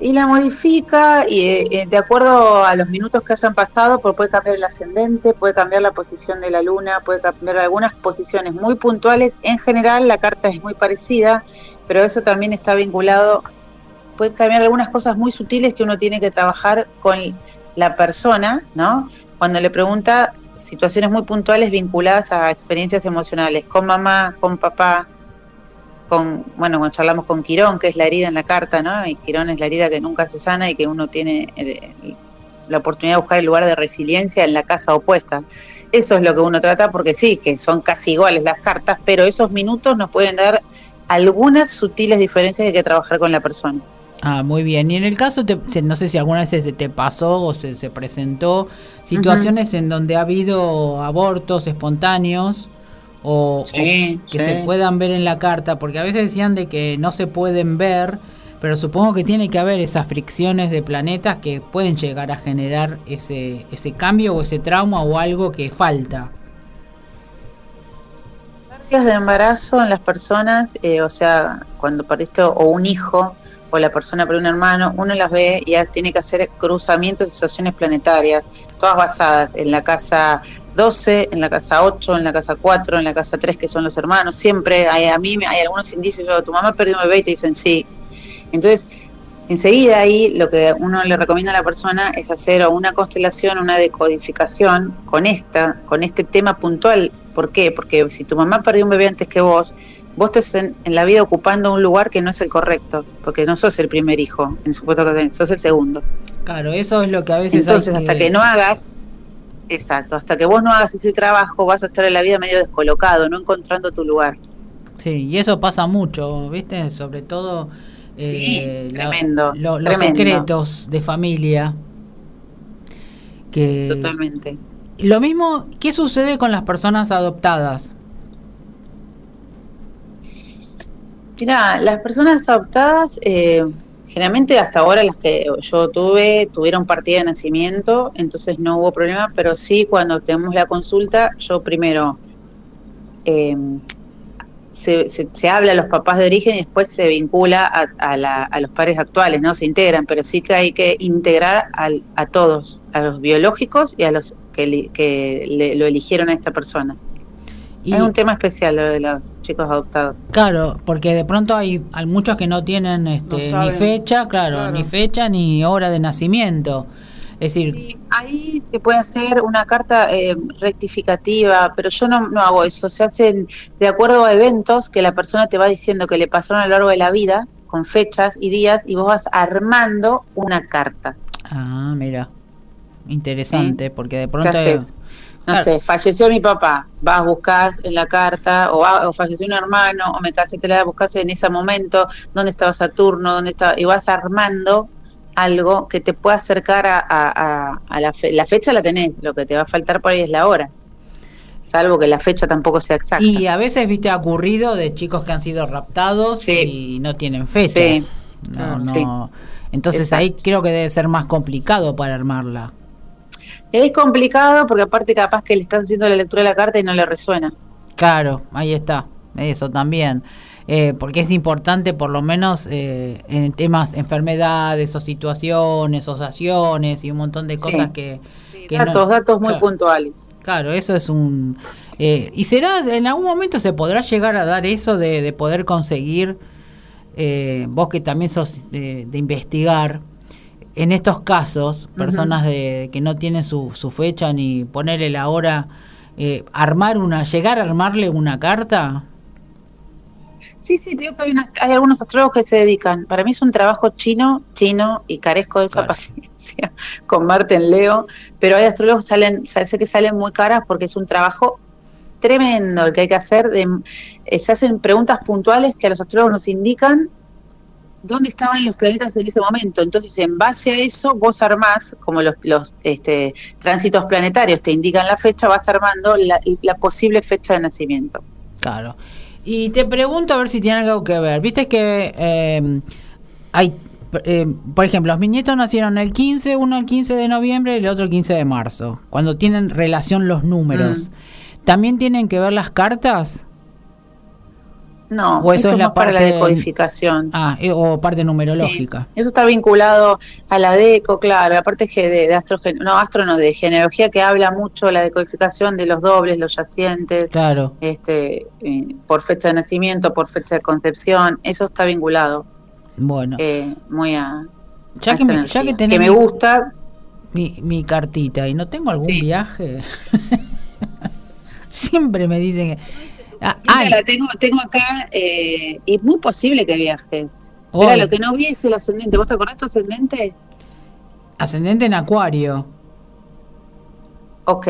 Y la modifica y eh, eh, de acuerdo a los minutos que hayan pasado, pues puede cambiar el ascendente, puede cambiar la posición de la luna, puede cambiar algunas posiciones muy puntuales. En general la carta es muy parecida, pero eso también está vinculado, puede cambiar algunas cosas muy sutiles que uno tiene que trabajar con la persona, ¿no? Cuando le pregunta situaciones muy puntuales vinculadas a experiencias emocionales, con mamá, con papá, con, bueno, cuando charlamos con Quirón, que es la herida en la carta, ¿no? Y Quirón es la herida que nunca se sana y que uno tiene eh, la oportunidad de buscar el lugar de resiliencia en la casa opuesta. Eso es lo que uno trata porque sí, que son casi iguales las cartas, pero esos minutos nos pueden dar algunas sutiles diferencias hay que trabajar con la persona. Ah, muy bien. Y en el caso, te- no sé si alguna vez se te pasó o se, se presentó situaciones en donde ha habido abortos espontáneos o, Sí, o que sí. se puedan ver en la carta, porque a veces decían de que no se pueden ver, pero supongo que tiene que haber esas fricciones de planetas que pueden llegar a generar ese, ese cambio o ese trauma o algo que falta. días de embarazo en las personas, eh, o sea, cuando pariste o un hijo o la persona por un hermano, uno las ve y tiene que hacer cruzamientos de situaciones planetarias, todas basadas en la casa 12, en la casa 8, en la casa 4, en la casa 3, que son los hermanos. Siempre hay, a mí hay algunos indicios, yo, tu mamá perdió un bebé y te dicen sí. Entonces, enseguida ahí lo que uno le recomienda a la persona es hacer una constelación, una decodificación con esta, con este tema puntual. ¿Por qué? Porque si tu mamá perdió un bebé antes que vos, vos estás en, la vida ocupando un lugar que no es el correcto, porque no sos el primer hijo, en supuesto que sos el segundo. Claro, eso es lo que a veces... Entonces, hasta que no hagas, exacto, hasta que vos no hagas ese trabajo, vas a estar en la vida medio descolocado, no encontrando tu lugar. Sí, y eso pasa mucho, ¿viste? Sobre todo... Eh, tremendo, los secretos de familia. Que, Totalmente. Lo mismo, ¿qué sucede con las personas adoptadas? Mira, las personas adoptadas, eh, generalmente hasta ahora las que yo tuve, tuvieron partida de nacimiento, entonces no hubo problema, pero sí cuando tenemos la consulta, yo primero eh, se, se, habla a los papás de origen y después se vincula a, los padres actuales, ¿no? Se integran, pero sí que hay que integrar a todos, a los biológicos y a los que, que lo eligieron a esta persona es un tema especial lo de los chicos adoptados. Claro, porque de pronto hay, hay muchos que no tienen este, ni fecha, claro, ni fecha ni hora de nacimiento. Es decir, sí, ahí se puede hacer una carta eh, rectificativa, pero yo no, no hago eso. Se hacen de acuerdo a eventos que la persona te va diciendo que le pasaron a lo largo de la vida, con fechas y días, y vos vas armando una carta. Ah, mira, interesante, porque de pronto no sé, falleció mi papá, vas, buscas en la carta, o, falleció un hermano, o me casé, te la buscas en ese momento, dónde estaba Saturno, dónde estaba, y vas armando algo que te pueda acercar a, la, la fecha la tenés, lo que te va a faltar por ahí es la hora salvo que la fecha tampoco sea exacta. Y a veces, viste, ha ocurrido de chicos que han sido raptados y no tienen fecha. Sí. No, no. Entonces ahí creo que debe ser más complicado para armarla. Es complicado porque aparte capaz que le estás haciendo la lectura de la carta y no le resuena. Claro, ahí está, eso también. Eh, porque es importante por lo menos eh, en temas enfermedades o situaciones, asociaciones y un montón de cosas que... datos, datos muy puntuales. Claro, eso es un... Eh, ¿Y será, en algún momento se podrá llegar a dar eso de, de poder conseguir, vos que también sos de investigar, en estos casos, personas de, que no tienen su, su fecha ni ponerle la hora, eh, armar una, llegar a armarle una carta. Sí, sí, digo que hay, hay, algunos astrólogos que se dedican. Para mí es un trabajo chino, chino, y carezco de esa paciencia con Marte en Leo, pero hay astrólogos que salen, sé que salen muy caras porque es un trabajo tremendo el que hay que hacer. De, eh, se hacen preguntas puntuales que a los astrólogos nos indican dónde estaban los planetas en ese momento. Entonces, en base a eso, vos armás, como los, los este, tránsitos planetarios te indican la fecha, vas armando la, posible fecha de nacimiento. Claro. Y te pregunto a ver si tiene algo que ver. Viste que eh, hay, eh, por ejemplo, los mi nacieron el 15, uno el 15 de noviembre y el otro el 15 de marzo, cuando tienen relación los números. Mm. ¿También tienen que ver las cartas? No, o eso, es la parte para la decodificación. Ah, eh, o parte numerológica. Eso está vinculado a la deco, claro, la parte de, de astro, no, astro no, de genealogía que habla mucho la decodificación de los dobles, los yacientes, claro. este, eh, por fecha de nacimiento, por fecha de concepción, eso está vinculado. Bueno. Eh, muy a... Ya, que, me, ya que, que me gusta... Mi, mi cartita y no tengo algún viaje. Siempre me dicen que Ah, la tengo, tengo acá eh, y es muy posible que viajes. Mira, lo que no vi es el ascendente. ¿Vos te acordás tu ascendente? Ascendente en Acuario. Ok.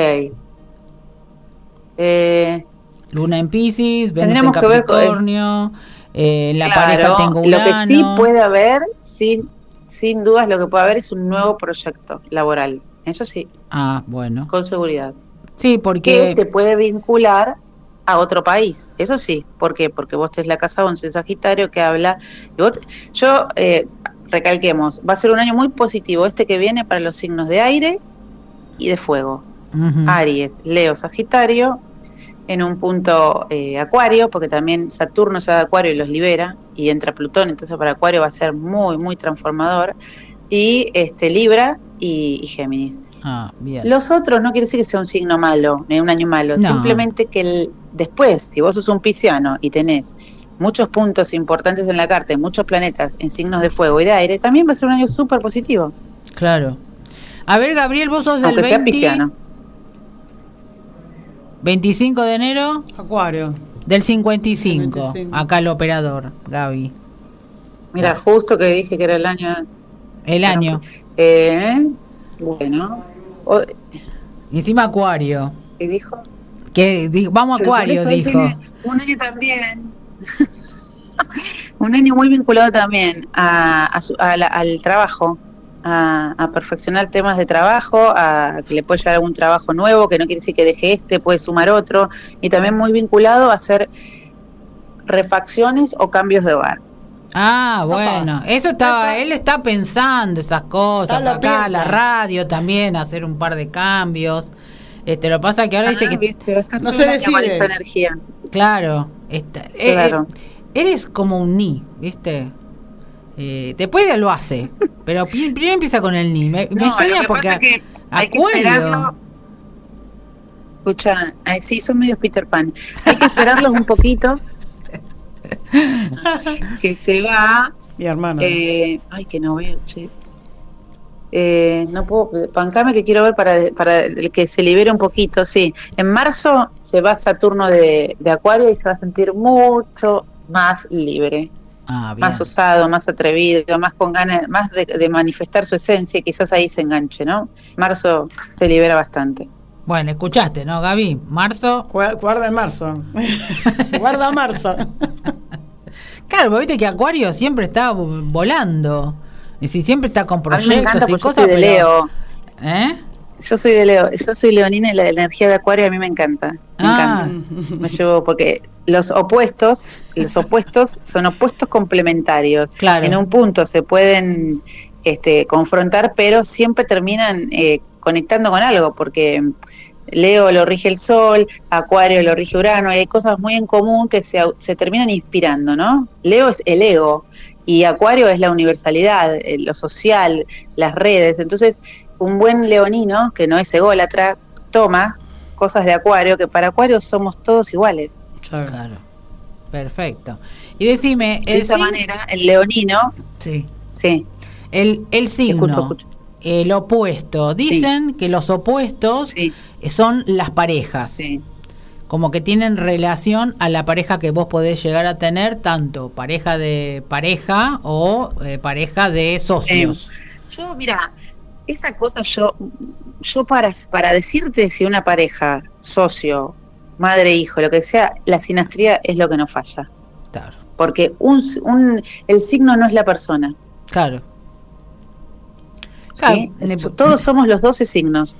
Eh, Luna en Pisces, Venus en Capricornio, eh, la pareja tengo Lo que sí puede haber, sin, sin dudas, lo que puede haber es un nuevo proyecto laboral. Eso sí. Ah, bueno. Con seguridad. Sí, porque... Que te puede vincular a otro país. Eso sí, ¿por qué? Porque vos tenés la casa 11 Sagitario que habla. yo, eh, recalquemos, va a ser un año muy positivo este que viene para los signos de aire y de fuego. Aries, Leo, Sagitario. en un punto eh, Acuario, porque también Saturno se va de Acuario y los libera, y entra Plutón, entonces para Acuario va a ser muy, muy transformador, y este Libra y, y Géminis. Ah, bien. Los otros no quiere decir que sea un signo malo, ni un año malo, No. simplemente que el- después, si vos sos un pisciano y tenés muchos puntos importantes en la carta, y muchos planetas en signos de fuego y de aire, también va a ser un año súper positivo, Claro. A ver, Gabriel, vos sos del aunque sea 20 pisciano. 25 de enero Acuario. del 55. 55. Acá el operador, Gaby. Mira, justo que dije que era el año... El año. Eh, bueno, o- Y encima Acuario. ¿qué dijo? Que di- vamos a Pero Acuario, dijo. Un año también. un año muy vinculado también a, a su- a la- al trabajo, a, a perfeccionar temas de trabajo, a que le puede llegar algún trabajo nuevo, que no quiere decir que deje este, puede sumar otro, y también muy vinculado a hacer refacciones o cambios de hogar. Ah, bueno, eso estaba, él está pensando esas cosas, lo acá piensa. la radio también, hacer un par de cambios. Este, lo que pasa que ahora dice Ah, que, viste, a No se decide. esa energía. claro, está, eh, Claro. eh, eres como un ni, ¿viste? Eh, después ya lo hace, pero primero empieza con el ni. Me, me No, extraña lo que porque pasa es que hay que esperarlo. Escucha, ay, sí, son medios Peter Pan. Hay que esperarlos un poquito. que se va. Mi hermano. Eh, ay, que no veo, che. Eh, no puedo, pancame que quiero ver para, para el que se libere un poquito, sí. En marzo se va Saturno de, de Acuario y se va a sentir mucho más libre, Ah, bien. más osado, más atrevido, más con ganas, más de, de manifestar su esencia, y quizás ahí se enganche, ¿no? Marzo se libera bastante. Bueno, escuchaste, ¿no, Gaby? Marzo. Gua- Guarda en marzo. Guarda marzo. Claro, porque viste que Acuario siempre está vo- volando. Es decir, siempre está con A mí me encanta proyectos y porque yo cosas. soy de pero- Leo. ¿Eh? Yo soy de Leo, yo soy leonina y la energía de Acuario a mí me encanta. Me Ah. encanta. Me llevo porque los opuestos, los opuestos son opuestos complementarios. Claro. En un punto se pueden este, confrontar, pero siempre terminan eh, conectando con algo, porque Leo lo rige el Sol, Acuario lo rige Urano, y hay cosas muy en común que se, se terminan inspirando, ¿no? Leo es el ego y Acuario es la universalidad, eh, lo social, las redes. Entonces, un buen leonino, que no es ególatra, toma cosas de Acuario, que para Acuario somos todos iguales. Claro. Perfecto. Y decime, De esa manera, el leonino, Sí. sí, El, el signo, Escucho, escucho. El opuesto. Dicen que los opuestos sí, son las parejas. sí. Como que tienen relación a la pareja que vos podés llegar a tener, tanto pareja de pareja o eh, pareja de socios. Yo, mira, esa cosa yo, yo para, para decirte si una pareja, socio, madre, hijo, lo que sea, la sinastría es lo que no falla. Claro. Porque un, un, el signo no es la persona. Claro. ¿Sí? Claro, ne- Todos somos los 12 signos.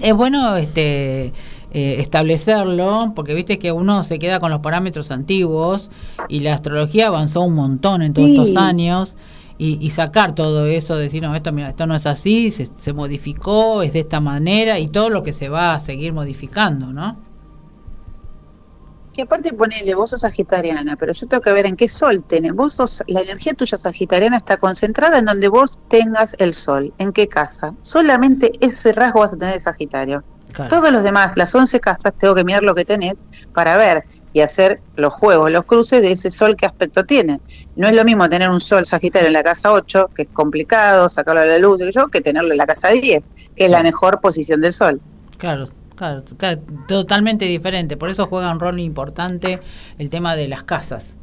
Es bueno este eh, establecerlo, porque viste que uno se queda con los parámetros antiguos y la astrología avanzó un montón en todos Sí. estos años. Y, y sacar todo eso, decir, no, esto, mira, esto no es así, se, se modificó, es de esta manera, y todo lo que se va a seguir modificando, ¿no? Que aparte ponele, vos sos sagitariana, pero yo tengo que ver en qué sol tenés. Vos sos, la energía tuya sagitariana está concentrada en donde vos tengas el sol. ¿En qué casa? Solamente ese rasgo vas a tener de Sagitario. Claro. Todos los demás, las 11 casas, tengo que mirar lo que tenés para ver y hacer los juegos, los cruces de ese sol, qué aspecto tiene. No es lo mismo tener un sol sagitario en la casa 8, que es complicado, sacarlo a la luz, yo, que tenerlo en la casa 10, que es la mejor posición del sol. Claro, claro, claro, totalmente diferente. Por eso juega un rol importante el tema de las casas.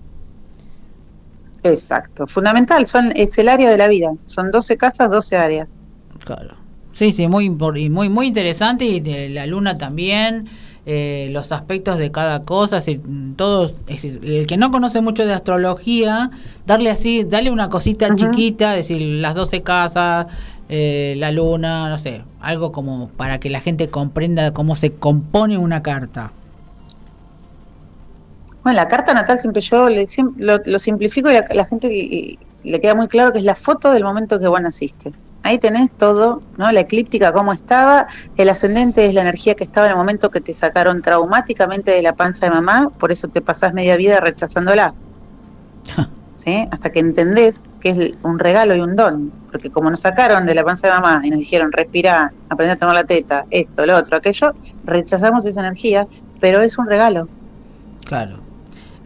Exacto, fundamental, son es el área de la vida, son 12 casas, 12 áreas. Claro. Sí, sí, muy muy muy interesante y de la luna también, eh, los aspectos de cada cosa, mm, todos, es decir, el que no conoce mucho de astrología, darle así, darle una cosita chiquita, es decir, las 12 casas, eh, la luna, no sé, algo como para que la gente comprenda cómo se compone una carta. Bueno, la carta natal siempre yo le, lo, lo simplifico y la, la gente le, le queda muy claro que es la foto del momento que vos naciste. Ahí tenés todo, ¿no? La eclíptica, cómo estaba. El ascendente es la energía que estaba en el momento que te sacaron traumáticamente de la panza de mamá, por eso te pasás media vida rechazándola. ¿Sí? Hasta que entendés que es un regalo y un don. Porque como nos sacaron de la panza de mamá y nos dijeron, respira, aprende a tomar la teta, esto, lo otro, aquello, rechazamos esa energía, pero es un regalo. Claro.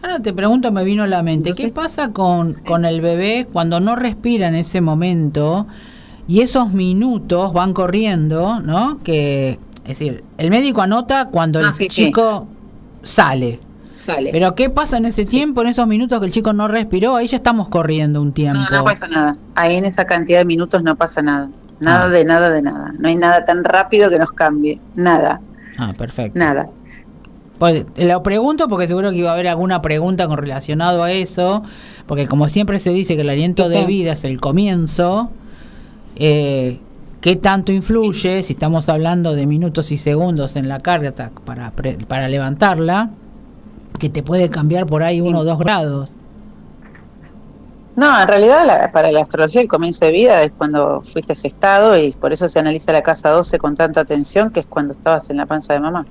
Ahora te pregunto, me vino a la mente, ¿qué pasa con, con el bebé cuando no respira en ese momento y esos minutos van corriendo, ¿no? Que, es decir, el médico anota cuando el chico sale. Sale. Pero ¿qué pasa en ese tiempo, en esos minutos que el chico no respiró? Ahí ya estamos corriendo un tiempo. No, no pasa nada. Ahí en esa cantidad de minutos no pasa nada. Nada ah. de nada de nada. No hay nada tan rápido que nos cambie. Nada. Ah, perfecto. Nada. Pues lo pregunto porque seguro que iba a haber alguna pregunta con relacionado a eso, porque como siempre se dice que el aliento de vida es el comienzo, eh, ¿qué tanto influye si estamos hablando de minutos y segundos en la carga para, para levantarla, que te puede cambiar por ahí uno o dos grados? No, en realidad para la astrología el comienzo de vida es cuando fuiste gestado y por eso se analiza la casa 12 con tanta atención, que es cuando estabas en la panza de mamá.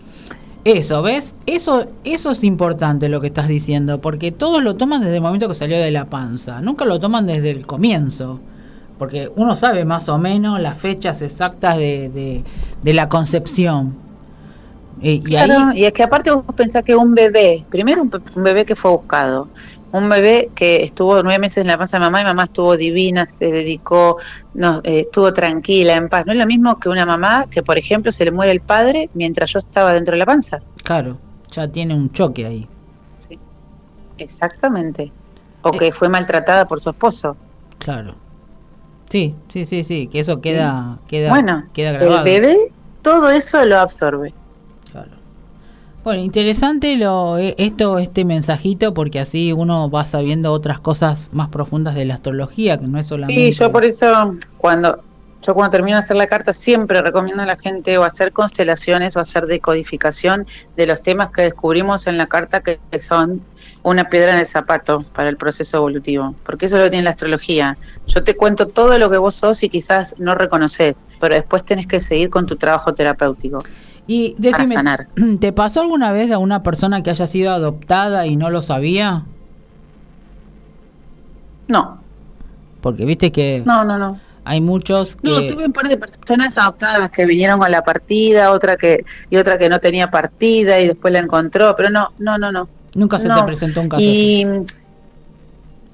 Eso, ¿ves? Eso, eso es importante lo que estás diciendo, porque todos lo toman desde el momento que salió de la panza, nunca lo toman desde el comienzo, porque uno sabe más o menos las fechas exactas de, de, la concepción. Y, claro, y, es que aparte vos pensás que un bebé, primero un bebé que fue buscado, un bebé que estuvo nueve meses en la panza de mamá y mamá estuvo divina, se dedicó, no, eh, estuvo tranquila, en paz. No es lo mismo que una mamá que, por ejemplo, se le muere el padre mientras yo estaba dentro de la panza. Claro, ya tiene un choque ahí. Sí, exactamente. O que fue maltratada por su esposo. Claro. Sí, sí, sí, sí, que eso queda, queda, bueno, queda grabado. El bebé todo eso lo absorbe. Bueno, interesante lo e, esto este mensajito porque así uno va sabiendo otras cosas más profundas de la astrología, que no es solamente Sí, yo por eso cuando yo cuando termino de hacer la carta siempre recomiendo a la gente o hacer constelaciones o hacer decodificación de los temas que descubrimos en la carta que son una piedra en el zapato para el proceso evolutivo, porque eso es lo que tiene la astrología. Yo te cuento todo lo que vos sos y quizás no reconoces, pero después tenés que seguir con tu trabajo terapéutico. Y decime, ¿te pasó alguna vez a una persona que haya sido adoptada y no lo sabía? No. Porque viste que... No, no, no. Hay muchos que... No, tuve un par de personas adoptadas que vinieron con la partida, otra que y otra que no tenía partida y después la encontró, pero no, no, no, no. Nunca se te presentó un caso. Y,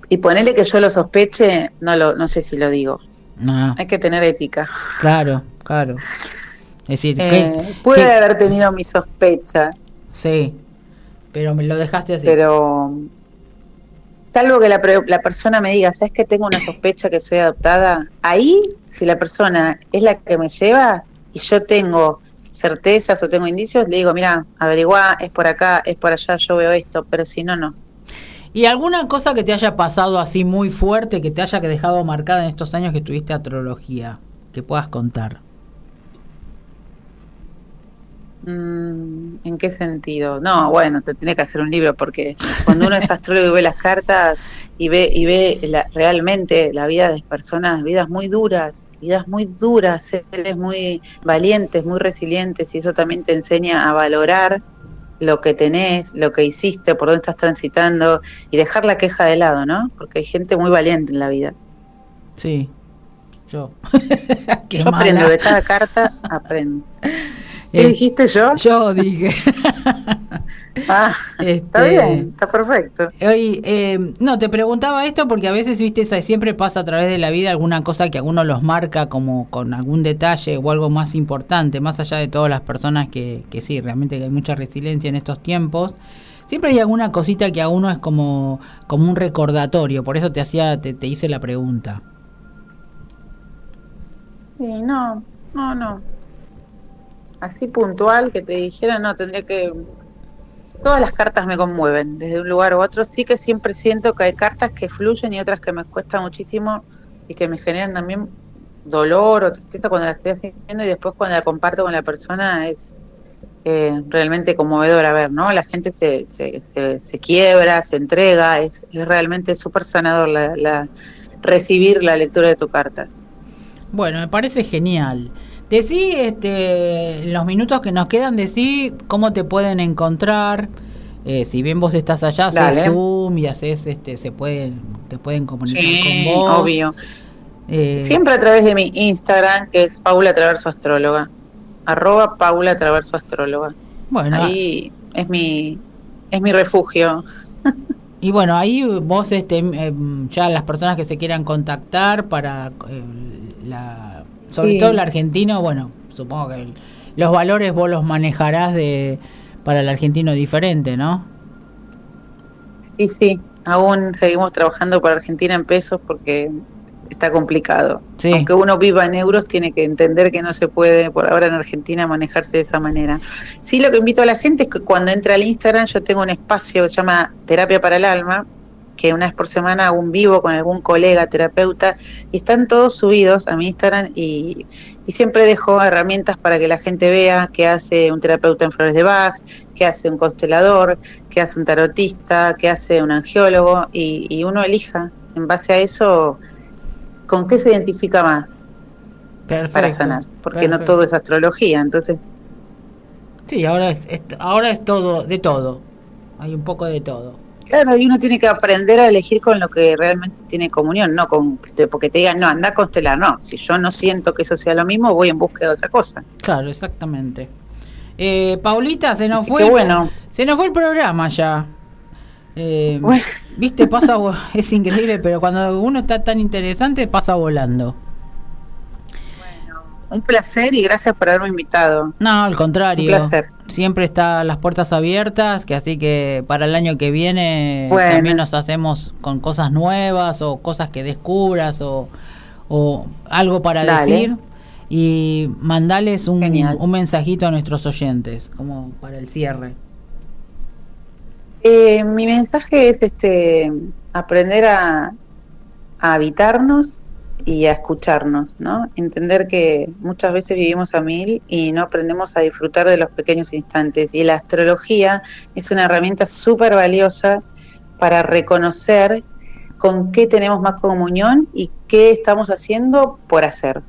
y ponerle que yo lo sospeche, no lo no sé si lo digo. No. Hay que tener ética. Claro, claro. Es decir, eh, puede haber tenido mi sospecha. Sí, pero me lo dejaste así. Pero salvo que la, la, persona me diga, ¿sabes que tengo una sospecha que soy adoptada? Ahí, si la persona es la que me lleva y yo tengo certezas o tengo indicios, le digo, mira, averigua, es por acá, es por allá, yo veo esto, pero si no, no. ¿Y alguna cosa que te haya pasado así muy fuerte, que te haya dejado marcada en estos años que tuviste astrología, que puedas contar? Mm, ¿En qué sentido? No, bueno, te tiene que hacer un libro porque cuando uno es astrólogo y ve las cartas y ve y ve realmente la vida de personas, vidas muy duras, vidas muy duras, seres muy valientes, muy resilientes y eso también te enseña a valorar lo que tenés, lo que hiciste, por dónde estás transitando y dejar la queja de lado, ¿no? Porque hay gente muy valiente en la vida. Sí, yo. yo aprendo de cada carta, aprendo. ¿Qué eh, dijiste yo? Yo dije. ah, está este, bien, está perfecto. Hoy, eh, no, te preguntaba esto porque a veces, viste, siempre pasa a través de la vida alguna cosa que a uno los marca como con algún detalle o algo más importante, más allá de todas las personas que, que sí, realmente hay mucha resiliencia en estos tiempos. Siempre hay alguna cosita que a uno es como, como un recordatorio, por eso te hacía, te, te hice la pregunta. Sí, no, no, no así puntual que te dijera, no, tendría que... Todas las cartas me conmueven, desde un lugar u otro. Sí que siempre siento que hay cartas que fluyen y otras que me cuesta muchísimo y que me generan también dolor o tristeza cuando la estoy haciendo y después cuando la comparto con la persona es eh, realmente conmovedor a ver, ¿no? La gente se, se, se, quiebra, se entrega, es, es realmente súper sanador la, la, recibir la lectura de tu carta. Bueno, me parece genial. Decí, este, los minutos que nos quedan, decí cómo te pueden encontrar. Eh, si bien vos estás allá, haces Zoom y haces, este, se pueden, te pueden comunicar Sí, con vos. obvio. Eh, Siempre a través de mi Instagram, que es Paula Traverso Astróloga. Arroba Paula Traverso Astróloga. Bueno, Ahí es mi, es mi refugio. y bueno, ahí vos, este, eh, ya las personas que se quieran contactar para eh, la, sobre Sí. todo el argentino, bueno, supongo que el- los valores vos los manejarás de para el argentino diferente, ¿no? Y sí, aún seguimos trabajando para Argentina en pesos porque está complicado. Sí. Aunque uno viva en euros, tiene que entender que no se puede por ahora en Argentina manejarse de esa manera. Sí, lo que invito a la gente es que cuando entre al Instagram yo tengo un espacio que se llama Terapia para el Alma, que una vez por semana hago un vivo con algún colega terapeuta y están todos subidos a mi Instagram y, y siempre dejo herramientas para que la gente vea qué hace un terapeuta en flores de Bach, qué hace un constelador, qué hace un tarotista, qué hace un angiólogo y, y uno elija en base a eso con qué se identifica más Perfecto. para sanar, porque no todo es astrología, entonces Sí, ahora es, es- ahora es todo, de todo. Hay un poco de todo. Claro, y uno tiene que aprender a elegir con lo que realmente tiene comunión, no con porque te digan, no, anda a constelar, no. Si yo no siento que eso sea lo mismo, voy en busca de otra cosa. Claro, exactamente. Eh, Paulita, se nos Así fue. bueno. Se nos fue el programa ya. Eh, Bueno. Viste, pasa, es increíble, pero cuando uno está tan interesante, pasa volando. Un placer y gracias por haberme invitado. No, al contrario. Un placer. Siempre están las puertas abiertas, que así que para el año que viene Bueno. también nos hacemos con cosas nuevas o cosas que descubras o, o algo para Dale. decir y mandales un, un mensajito a nuestros oyentes, como para el cierre. Eh, mi mensaje es este aprender a, a habitarnos y a escucharnos, ¿no? Entender que muchas veces vivimos a mil y no aprendemos a disfrutar de los pequeños instantes. Y la astrología es una herramienta súper valiosa para reconocer con qué tenemos más comunión y qué estamos haciendo por hacer.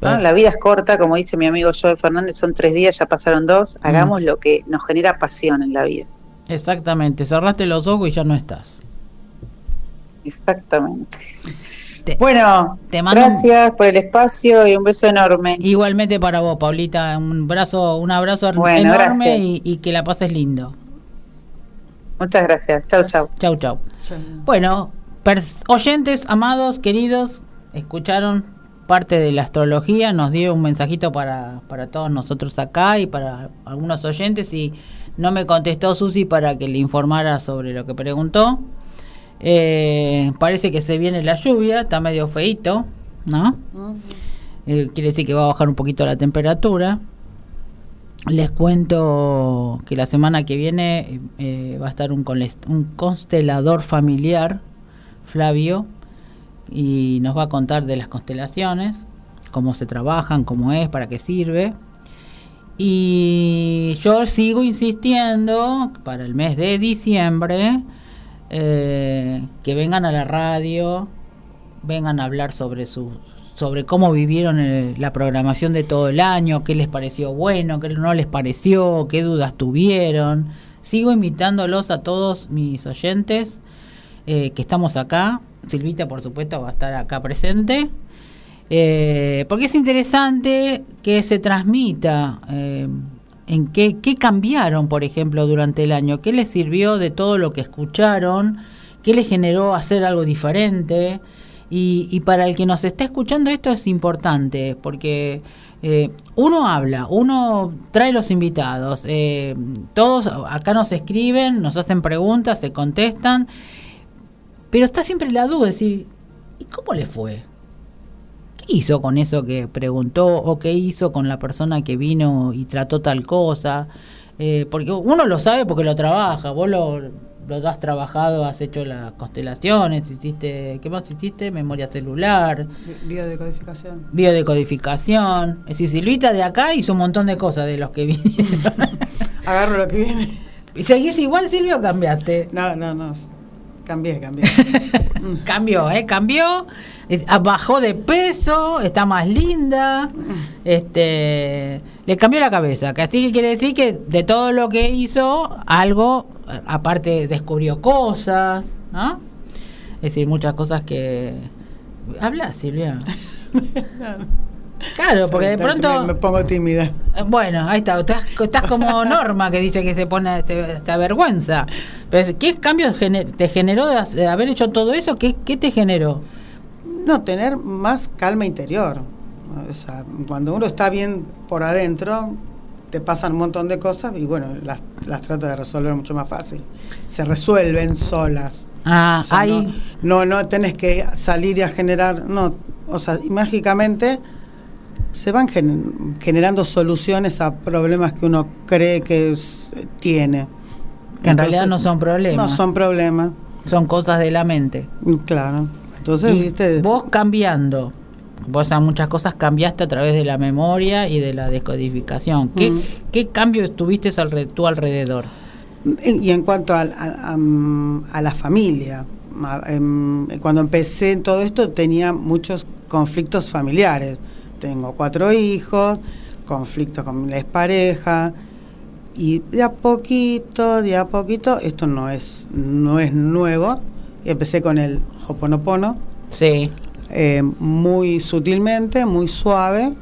La vida es corta, como dice mi amigo Joe Fernández, son tres días, ya pasaron dos, hagamos lo que nos genera pasión en la vida. Exactamente, cerraste los ojos y ya no estás. Exactamente. Te- Bueno, te mando un- gracias por el espacio y un beso enorme. Igualmente para vos, Paulita, un brazo, un abrazo Bueno, enorme y, y que la pases lindo. Muchas gracias. Chau, chau. Chau, chau. Bueno, pers- oyentes, amados, queridos, escucharon parte de la astrología, nos dio un mensajito para, para todos nosotros acá y para algunos oyentes y no me contestó Susi para que le informara sobre lo que preguntó. Eh, parece que se viene la lluvia, está medio feito, ¿no? Eh, quiere decir que va a bajar un poquito la temperatura. Les cuento que la semana que viene eh, va a estar un, constelador familiar, Flavio, y nos va a contar de las constelaciones, cómo se trabajan, cómo es, para qué sirve. Y yo sigo insistiendo para el mes de diciembre eh, que vengan a la radio, vengan a hablar sobre su sobre cómo vivieron eh, la programación de todo el año, qué les pareció bueno, qué no les pareció, qué dudas tuvieron. Sigo invitándolos a todos mis oyentes eh, que estamos acá. Silvita, por supuesto, va a estar acá presente. Porque es interesante que se transmita en qué, cambiaron, por ejemplo, durante el año, qué les sirvió de todo lo que escucharon, qué les generó hacer algo diferente. Y, y para el que nos está escuchando esto es importante, porque eh, uno habla, uno trae los invitados, eh, todos acá nos escriben, nos hacen preguntas, se contestan, pero está siempre la duda, de decir, ¿y cómo le fue? ¿Qué hizo con eso que preguntó o qué hizo con la persona que vino y trató tal cosa? Eh, porque uno lo sabe porque lo trabaja, vos lo, lo has trabajado, has hecho las constelaciones, hiciste, ¿qué más hiciste? Memoria celular, Bi- Biodecodificación. biodecodificación. Es decir, Silvita de acá hizo un montón de cosas de los que vinieron. Agarro lo que viene. ¿Seguís igual, Silvia, o cambiaste? No, no, no. Cambié, cambié. cambió, ¿eh? Cambió, bajó de peso, está más linda, este, le cambió la cabeza. Que así que quiere decir que de todo lo que hizo, algo, aparte descubrió cosas, ¿no? Es decir, muchas cosas que... Habla, Silvia. Claro, porque de pronto. Me pongo tímida. Eh, bueno, ahí está. Estás, como Norma que dice que se pone, se, se avergüenza. Pero, ¿qué cambio te generó de haber hecho todo eso? ¿Qué, ¿Qué te generó? No, tener más calma interior. O sea, cuando uno está bien por adentro, te pasan un montón de cosas y bueno, las, las trata de resolver mucho más fácil. Se resuelven solas. Ah, ahí. No, no, no tenés que salir y a generar. No, o sea, mágicamente se van generando soluciones a problemas que uno cree que tiene. Que en realidad no son problemas. No son problemas. Son cosas de la mente. Mm, claro. Entonces, ¿viste? vos cambiando, vos a muchas cosas cambiaste a través de la memoria y de la descodificación. ¿Qué, mm. ¿qué cambios tuviste al, tu alrededor? Y en cuanto a, a la familia, em, cuando empecé en todo esto tenía muchos conflictos familiares tengo cuatro hijos, conflictos con mi pareja y de a poquito, de a poquito, esto no es, no es nuevo. Empecé con el Hoponopono. Sí. Eh, muy sutilmente, muy suave,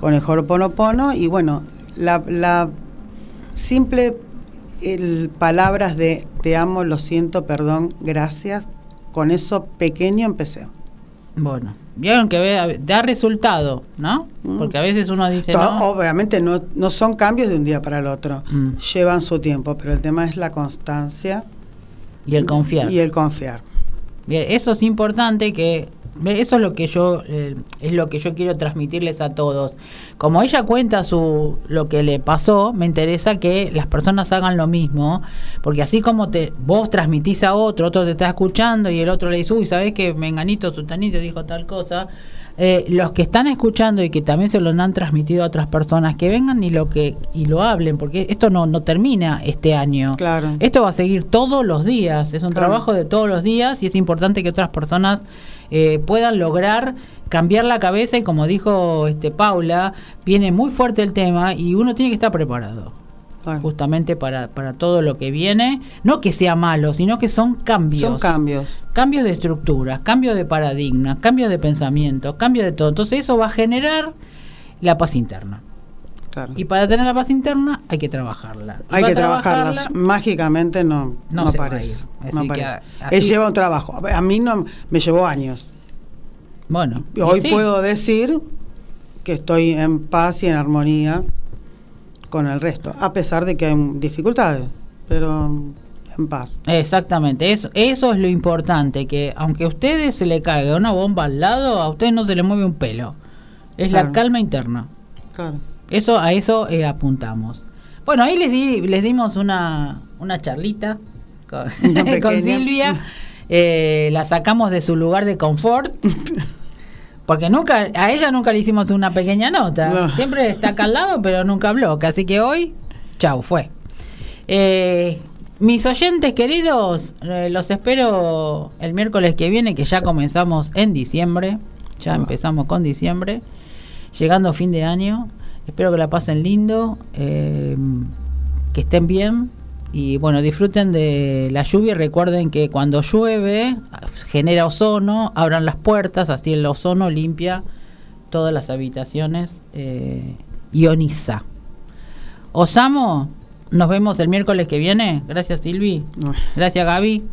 con el Hoponopono. Y bueno, la, la simple el, palabras de te amo, lo siento, perdón, gracias, con eso pequeño empecé. Bueno vieron que da resultado, ¿no? Mm. Porque a veces uno dice... no. Obviamente no, no son cambios de un día para el otro, mm. llevan su tiempo, pero el tema es la constancia. Y el confiar. Y el confiar. Bien, eso es importante que eso es lo que yo eh, es lo que yo quiero transmitirles a todos. Como ella cuenta su lo que le pasó, me interesa que las personas hagan lo mismo, porque así como te vos transmitís a otro, otro te está escuchando y el otro le dice, "Uy, ¿sabés que menganito, sutanito dijo tal cosa?" Eh, los que están escuchando y que también se lo han transmitido a otras personas, que vengan y lo que y lo hablen, porque esto no, no termina este año. Claro. Esto va a seguir todos los días, es un trabajo de todos los días y es importante que otras personas eh, puedan lograr cambiar la cabeza y como dijo este Paula, viene muy fuerte el tema y uno tiene que estar preparado. Justamente para, para todo lo que viene, no que sea malo, sino que son cambios. Son cambios. Cambios de estructuras, cambios de paradigmas, cambios de pensamiento, cambios de todo. Entonces eso va a generar la paz interna. Y para tener la paz interna hay que trabajarla. hay que trabajarla. Mágicamente no, no, parece. Él lleva un trabajo. A mí no me llevó años. Bueno. Hoy puedo decir que estoy en paz y en armonía con el resto, a pesar de que hay dificultades, pero en paz. Exactamente, eso, eso es lo importante, que aunque a ustedes se le caiga una bomba al lado, a ustedes no se le mueve un pelo. Es la calma interna. Claro. Eso, a eso eh, apuntamos. Bueno, ahí les, di, les dimos una, una charlita con, Silvia. Eh, la sacamos de su lugar de confort. Porque nunca, a ella nunca le hicimos una pequeña nota. Siempre está acá al lado, pero nunca habló. Así que hoy, chau, fue. Eh, mis oyentes queridos, los espero el miércoles que viene, que ya comenzamos en diciembre. Ya empezamos con diciembre. Llegando fin de año. Espero que la pasen lindo, eh, que estén bien y bueno, disfruten de la lluvia. Recuerden que cuando llueve genera ozono, abran las puertas, así el ozono limpia todas las habitaciones, eh, ioniza. Osamo, nos vemos el miércoles que viene. Gracias Silvi. Gracias Gaby.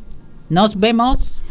Nos vemos.